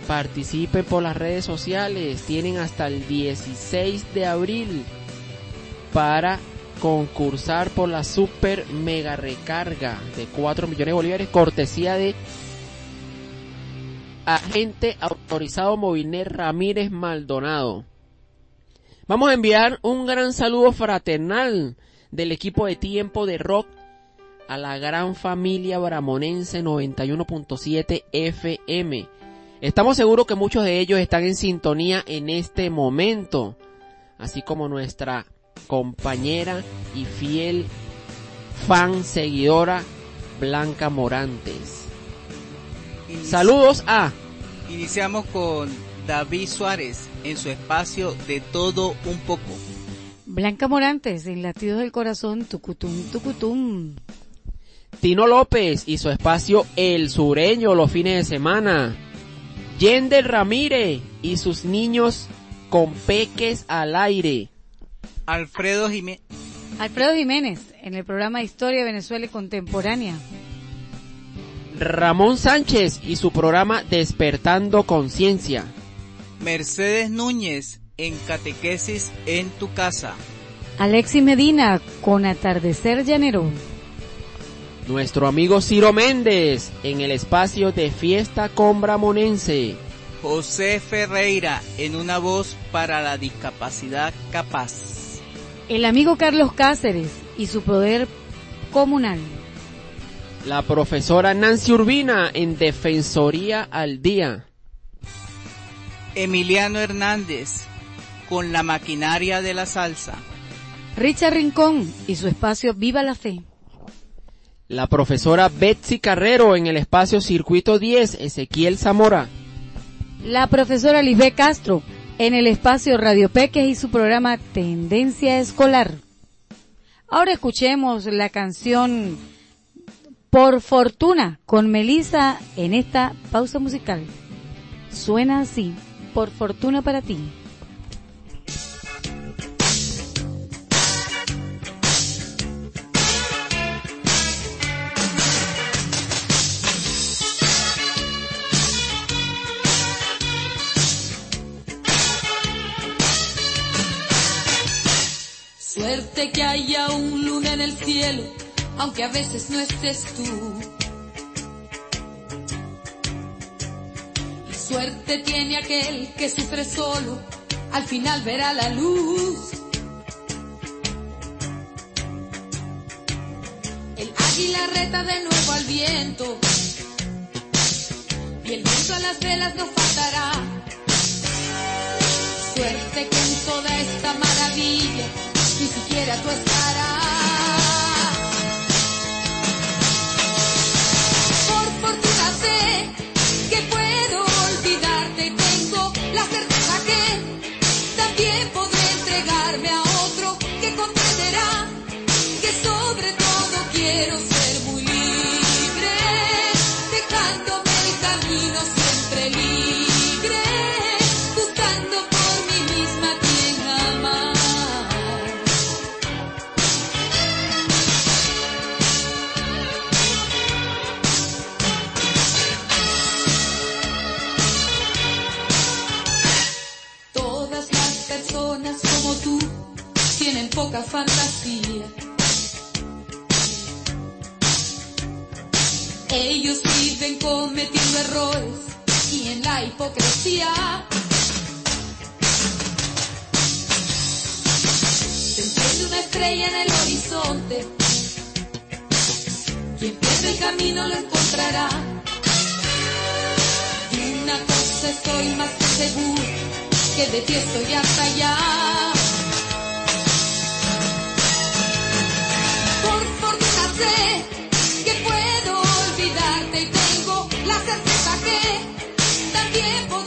Speaker 3: participen por las redes sociales. Tienen hasta el 16 de abril para concursar por la super mega recarga de 4 millones de bolívares, cortesía de agente autorizado Movilnet Ramírez Maldonado. Vamos a enviar un gran saludo fraternal del equipo de tiempo de rock a la gran familia bramonense 91.7 FM. Estamos seguros que muchos de ellos están en sintonía en este momento, así como nuestra compañera y fiel fan seguidora Blanca Morantes. Saludos a
Speaker 8: Iniciamos con David Suárez en su espacio de todo un poco.
Speaker 2: Blanca Morantes en Latidos del Corazón, tucutum, tucutum.
Speaker 3: Tino López y su espacio El Sureño los fines de semana. Yendel Ramírez y sus niños con peques al aire.
Speaker 8: Alfredo Jiménez.
Speaker 2: Alfredo Jiménez en el programa Historia Venezuela y Contemporánea.
Speaker 3: Ramón Sánchez y su programa Despertando Conciencia.
Speaker 8: Mercedes Núñez en Catequesis en tu casa.
Speaker 2: Alexis Medina con Atardecer Llanero.
Speaker 3: Nuestro amigo Ciro Méndez en el espacio de Fiesta con Bramonense.
Speaker 8: José Ferreira en una voz para la discapacidad capaz.
Speaker 2: El amigo Carlos Cáceres y su poder comunal.
Speaker 3: La profesora Nancy Urbina en Defensoría al Día.
Speaker 8: Emiliano Hernández con la maquinaria de la salsa.
Speaker 2: Richard Rincón y su espacio Viva la Fe.
Speaker 3: La profesora Betsy Carrero en el espacio Circuito 10, Ezequiel Zamora.
Speaker 2: La profesora Lisbeth Castro en el espacio Radio Peques y su programa Tendencia Escolar. Ahora escuchemos la canción Por Fortuna con Melissa en esta pausa musical. Suena así, Por Fortuna para ti.
Speaker 7: Suerte que haya un luna en el cielo, aunque a veces no estés tú. Suerte tiene aquel que sufre solo, al final verá la luz. El águila reta de nuevo al viento, y el viento a las velas no faltará. Suerte que en toda esta maravilla ni siquiera tú Viven cometiendo errores y en la hipocresía. Se enciende una estrella en el horizonte. Quien pierde el camino lo encontrará. Y una cosa estoy más que seguro, que de ti estoy hasta allá. Por fortuna sé la certeza que también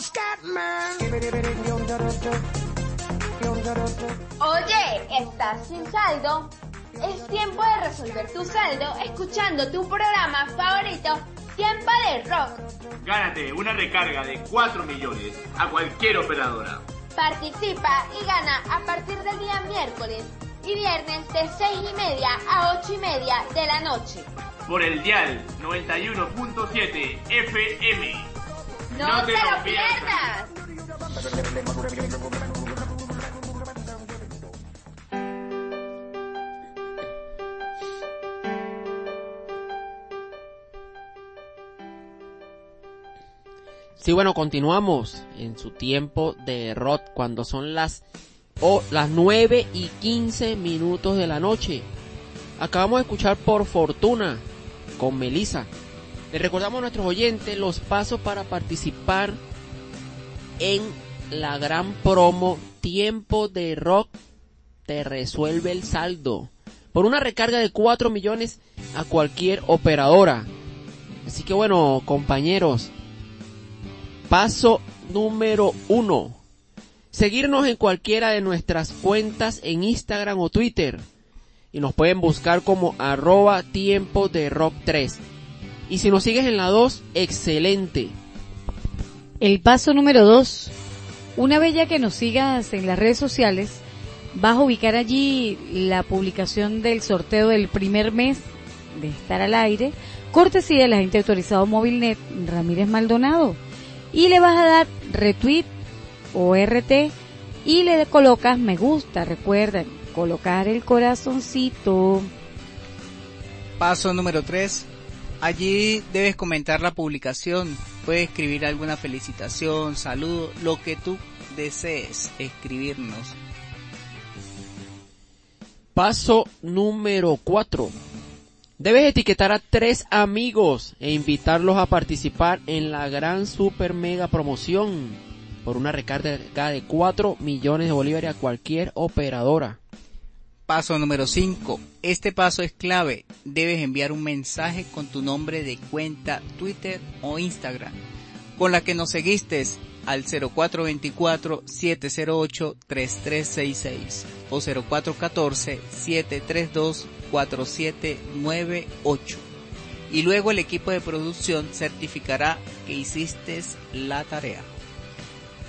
Speaker 7: a.
Speaker 4: Oye, ¿estás sin saldo? Es tiempo de resolver tu saldo escuchando tu programa favorito, Tiempo de Rock.
Speaker 5: Gánate una recarga de 4 millones a cualquier operadora.
Speaker 4: Participa y gana a partir del día miércoles y viernes de 6 y media a 8 y media de la noche.
Speaker 5: Por el dial 91.7 FM.
Speaker 4: No, lo pierdas.
Speaker 3: Sí, bueno, continuamos en su tiempo de Rod cuando son las, oh, las 9 y 15 minutos de la noche. Acabamos de escuchar por fortuna con Melissa. Les recordamos a nuestros oyentes los pasos para participar en la gran promo Tiempo de Rock te resuelve el saldo por una recarga de 4 millones a cualquier operadora. Así que bueno, compañeros, paso número uno. Seguirnos en cualquiera de nuestras cuentas en Instagram o Twitter. Y nos pueden buscar como arroba tiempo de rock 3. Y si nos sigues en la 2, excelente.
Speaker 2: El paso número dos. Una vez ya que nos sigas en las redes sociales, vas a ubicar allí la publicación del sorteo del primer mes de estar al aire, cortesía del agente autorizado MobileNet Ramírez Maldonado. Y le vas a dar retweet o RT y le colocas me gusta. Recuerden, colocar el corazoncito.
Speaker 8: Paso número 3. Allí debes comentar la publicación. Puedes escribir alguna felicitación, saludo, lo que tú desees escribirnos.
Speaker 3: Paso número 4. Debes etiquetar a tres amigos e invitarlos a participar en la gran super mega promoción por una recarga de 4 millones de bolívares a cualquier operadora.
Speaker 8: Paso número 5. Este paso es clave. Debes enviar un mensaje con tu nombre de cuenta Twitter o Instagram con la que nos seguiste al 0424-708-3366 o 0414-732-4798. Y luego el equipo de producción certificará que hiciste la tarea.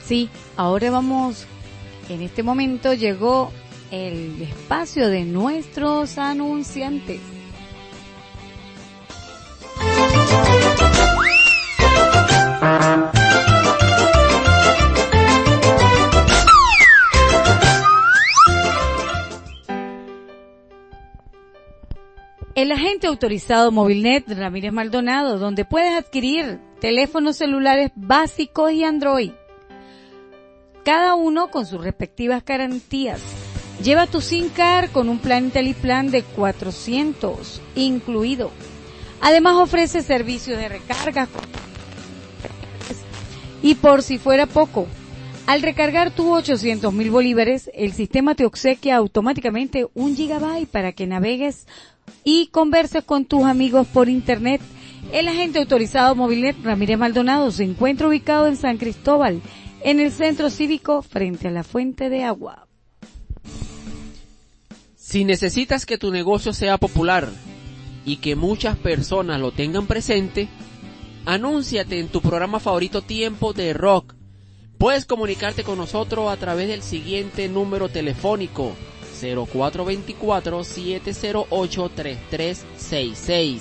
Speaker 2: Sí, ahora vamos, en este momento llegó el espacio de nuestros anunciantes. El agente autorizado Movilnet Ramírez Maldonado, donde puedes adquirir teléfonos celulares básicos y Android. Cada uno con sus respectivas garantías. Lleva tu SIM card con un plan IntelliPlan de 400 incluido. Además ofrece servicios de recarga. Y por si fuera poco, al recargar tu 800 mil bolívares, el sistema te obsequia automáticamente un gigabyte para que navegues y converses con tus amigos por internet. El agente autorizado Movilnet Ramírez Maldonado se encuentra ubicado en San Cristóbal, en el centro cívico frente a la fuente de agua.
Speaker 3: Si necesitas que tu negocio sea popular y que muchas personas lo tengan presente, anúnciate en tu programa favorito Tiempo de Rock. Puedes comunicarte con nosotros a través del siguiente número telefónico 0424-708-3366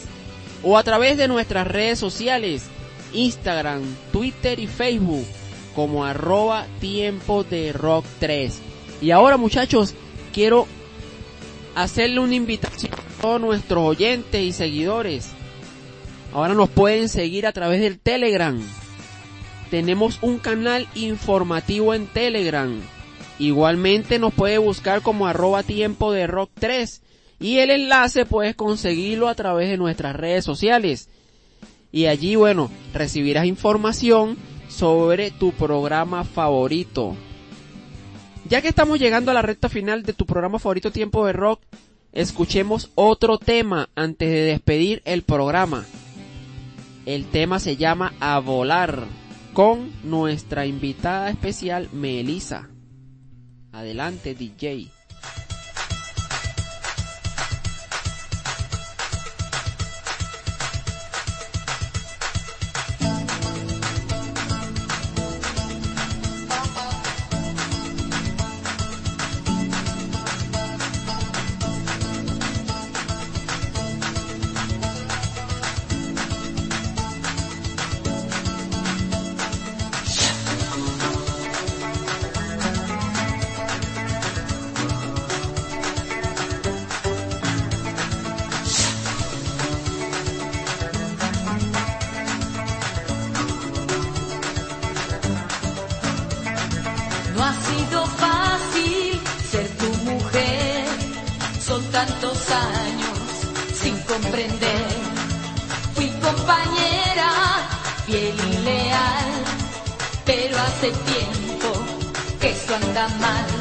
Speaker 3: o a través de nuestras redes sociales Instagram, Twitter y Facebook como arroba tiempo de rock 3. Y ahora muchachos, quiero hacerle una invitación a todos nuestros oyentes y seguidores. Ahora nos pueden seguir a través del Telegram. Tenemos un canal informativo en Telegram. Igualmente nos puede buscar como arroba tiempo de rock 3. Y el enlace puedes conseguirlo a través de nuestras redes sociales. Y allí, bueno, recibirás información sobre tu programa favorito. Ya que estamos llegando a la recta final de tu programa favorito Tiempo de Rock, escuchemos otro tema antes de despedir el programa. El tema se llama A Volar con nuestra invitada especial Melissa. Adelante DJ.
Speaker 7: pero hace tiempo que eso anda mal.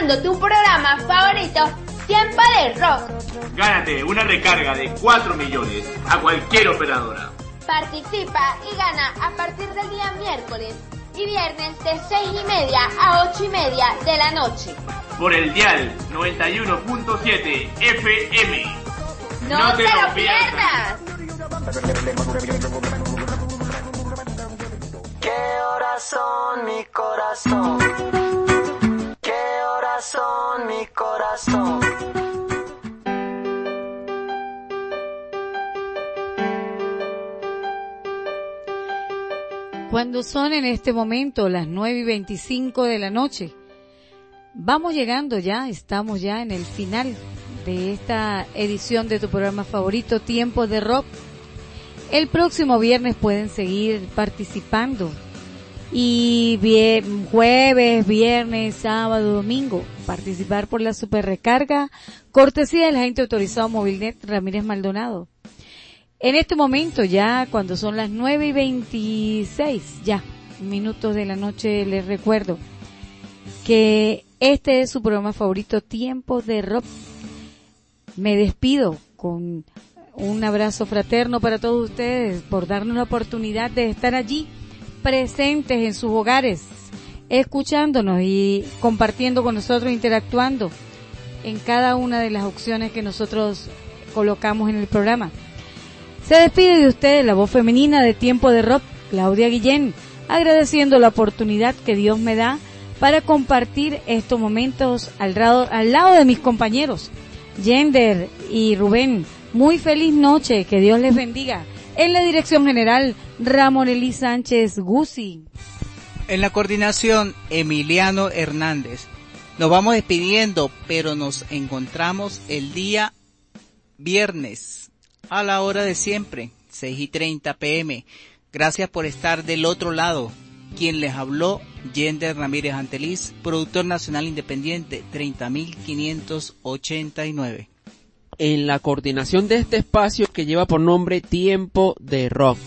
Speaker 4: escuchando tu programa favorito, Siempre de Rock.
Speaker 5: Gánate una recarga de 4 millones a cualquier operadora.
Speaker 4: Participa y gana a partir del día miércoles y viernes de 6 y media a 8 y media de la noche.
Speaker 5: Por el dial 91.7 FM.
Speaker 4: ¡No, no te, te, lo pierdas.
Speaker 11: pierdas. ¿Qué horas son mi corazón?
Speaker 2: Cuando son en este momento las 9 y 25 de la noche, vamos llegando ya, estamos ya en el final de esta edición de tu programa favorito, Tiempo de Rock. El próximo viernes pueden seguir participando. Y jueves, viernes, sábado, domingo, participar por la super recarga. Cortesía de la gente autorizada Movilnet Ramírez Maldonado. En este momento ya, cuando son las 9 y 26, ya, minutos de la noche, les recuerdo que este es su programa favorito, Tiempo de Rock. Me despido con un abrazo fraterno para todos ustedes por darnos la oportunidad de estar allí, presentes en sus hogares, escuchándonos y compartiendo con nosotros, interactuando en cada una de las opciones que nosotros colocamos en el programa. Se despide de ustedes la voz femenina de Tiempo de Rock, Claudia Guillén, agradeciendo la oportunidad que Dios me da para compartir estos momentos al lado, al lado de mis compañeros, Yender y Rubén. Muy feliz noche, que Dios les bendiga. En la dirección general, Ramón Elí Sánchez Guzzi.
Speaker 8: En la coordinación, Emiliano Hernández. Nos vamos despidiendo, pero nos encontramos el día viernes a la hora de siempre, 6 y 30 pm. Gracias por estar del otro lado. Quien les habló, Yender Ramírez Anteliz, productor nacional independiente, 30.589.
Speaker 3: En la coordinación de este espacio que lleva por nombre Tiempo de Rock.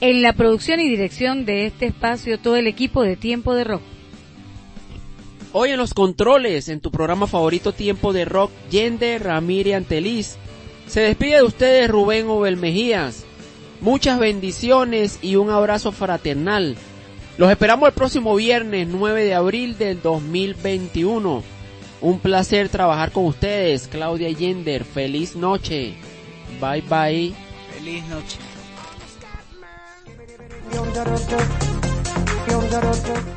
Speaker 2: En la producción y dirección de este espacio, todo el equipo de Tiempo de Rock.
Speaker 3: Hoy en los controles, en tu programa favorito Tiempo de Rock, Yende Ramírez Anteliz. Se despide de ustedes Rubén Obel Mejías. Muchas bendiciones y un abrazo fraternal. Los esperamos el próximo viernes 9 de abril del 2021. Un placer trabajar con ustedes, Claudia Yender. Feliz noche. Bye bye.
Speaker 8: Feliz noche.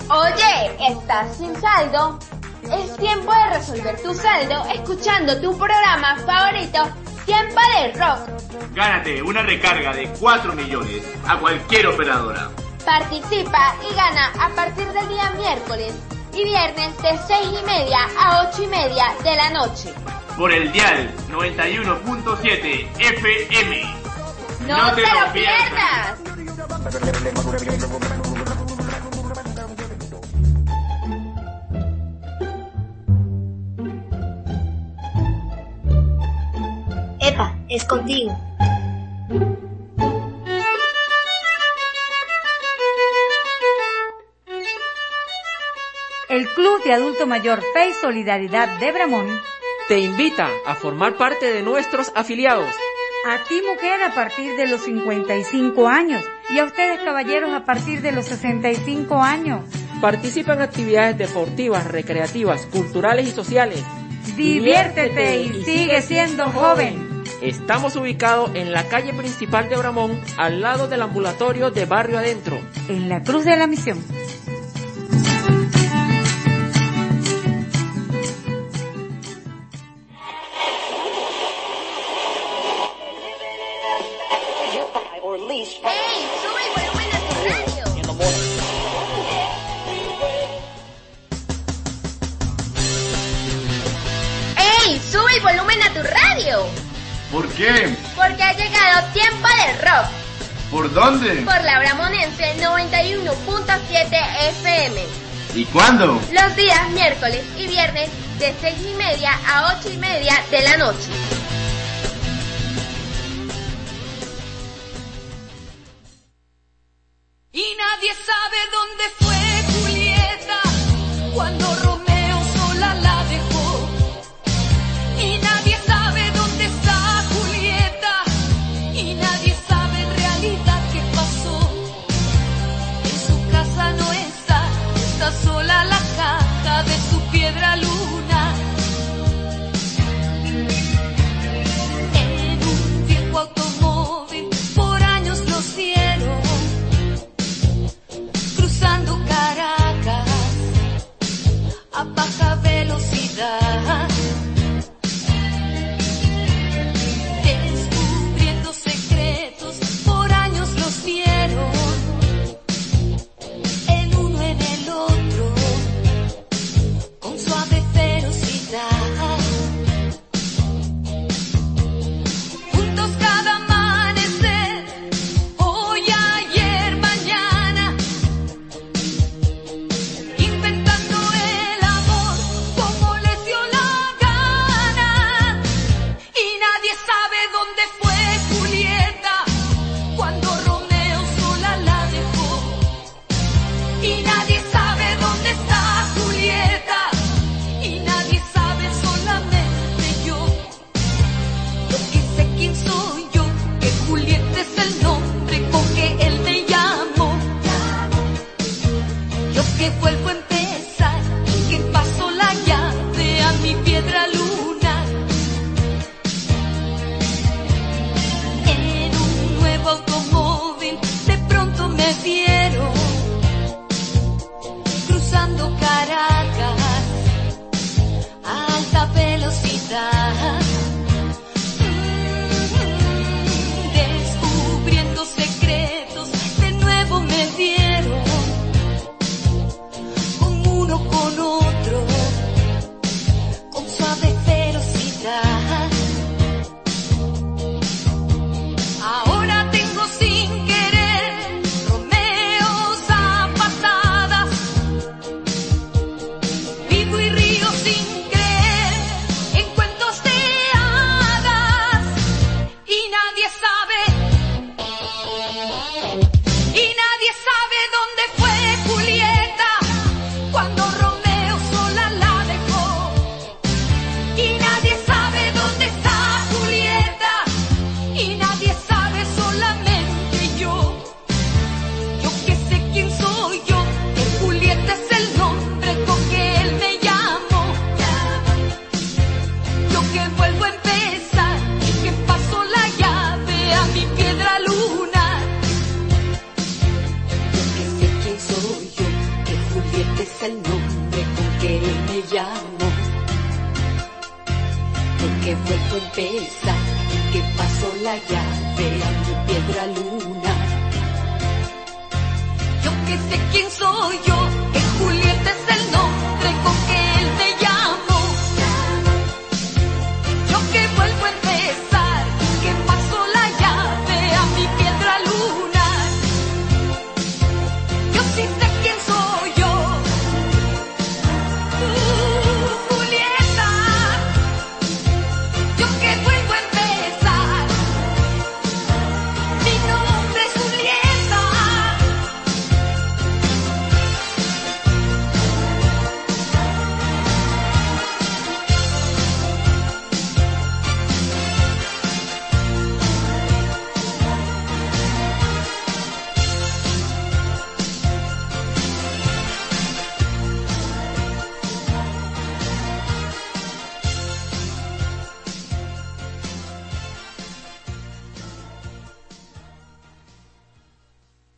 Speaker 4: Oye, ¿estás sin saldo? Es tiempo de resolver tu saldo escuchando tu programa favorito, Tiempo de Rock.
Speaker 5: Gánate una recarga de 4 millones a cualquier operadora.
Speaker 4: Participa y gana a partir del día miércoles y viernes de 6 y media a 8 y media de la noche.
Speaker 5: Por el dial 91.7 FM.
Speaker 4: ¡No, te, lo pierdas!
Speaker 10: Es contigo.
Speaker 2: El Club de Adulto Mayor Fe y Solidaridad de Bramón.
Speaker 3: Te invita a formar parte de nuestros afiliados.
Speaker 2: A ti mujer a partir de los 55 años y a ustedes caballeros a partir de los 65 años.
Speaker 3: Participa en actividades deportivas, recreativas, culturales y sociales.
Speaker 2: Diviértete y sigue siendo joven.
Speaker 3: Estamos ubicados en la calle principal de Bramón, al lado del ambulatorio de Barrio Adentro.
Speaker 2: En la Cruz de la Misión.
Speaker 4: ¡Ey! ¡Sube el volumen a tu radio! ¡Ey! ¡Sube el volumen a tu radio!
Speaker 5: ¿Por qué?
Speaker 4: Porque ha llegado Tiempo de Rock
Speaker 5: ¿Por dónde?
Speaker 4: por la Bramonense 91.7 FM.
Speaker 5: ¿Y cuándo?
Speaker 4: Los días miércoles y viernes de 6 y media a 8 y media de la noche.
Speaker 9: Y nadie sabe dónde fue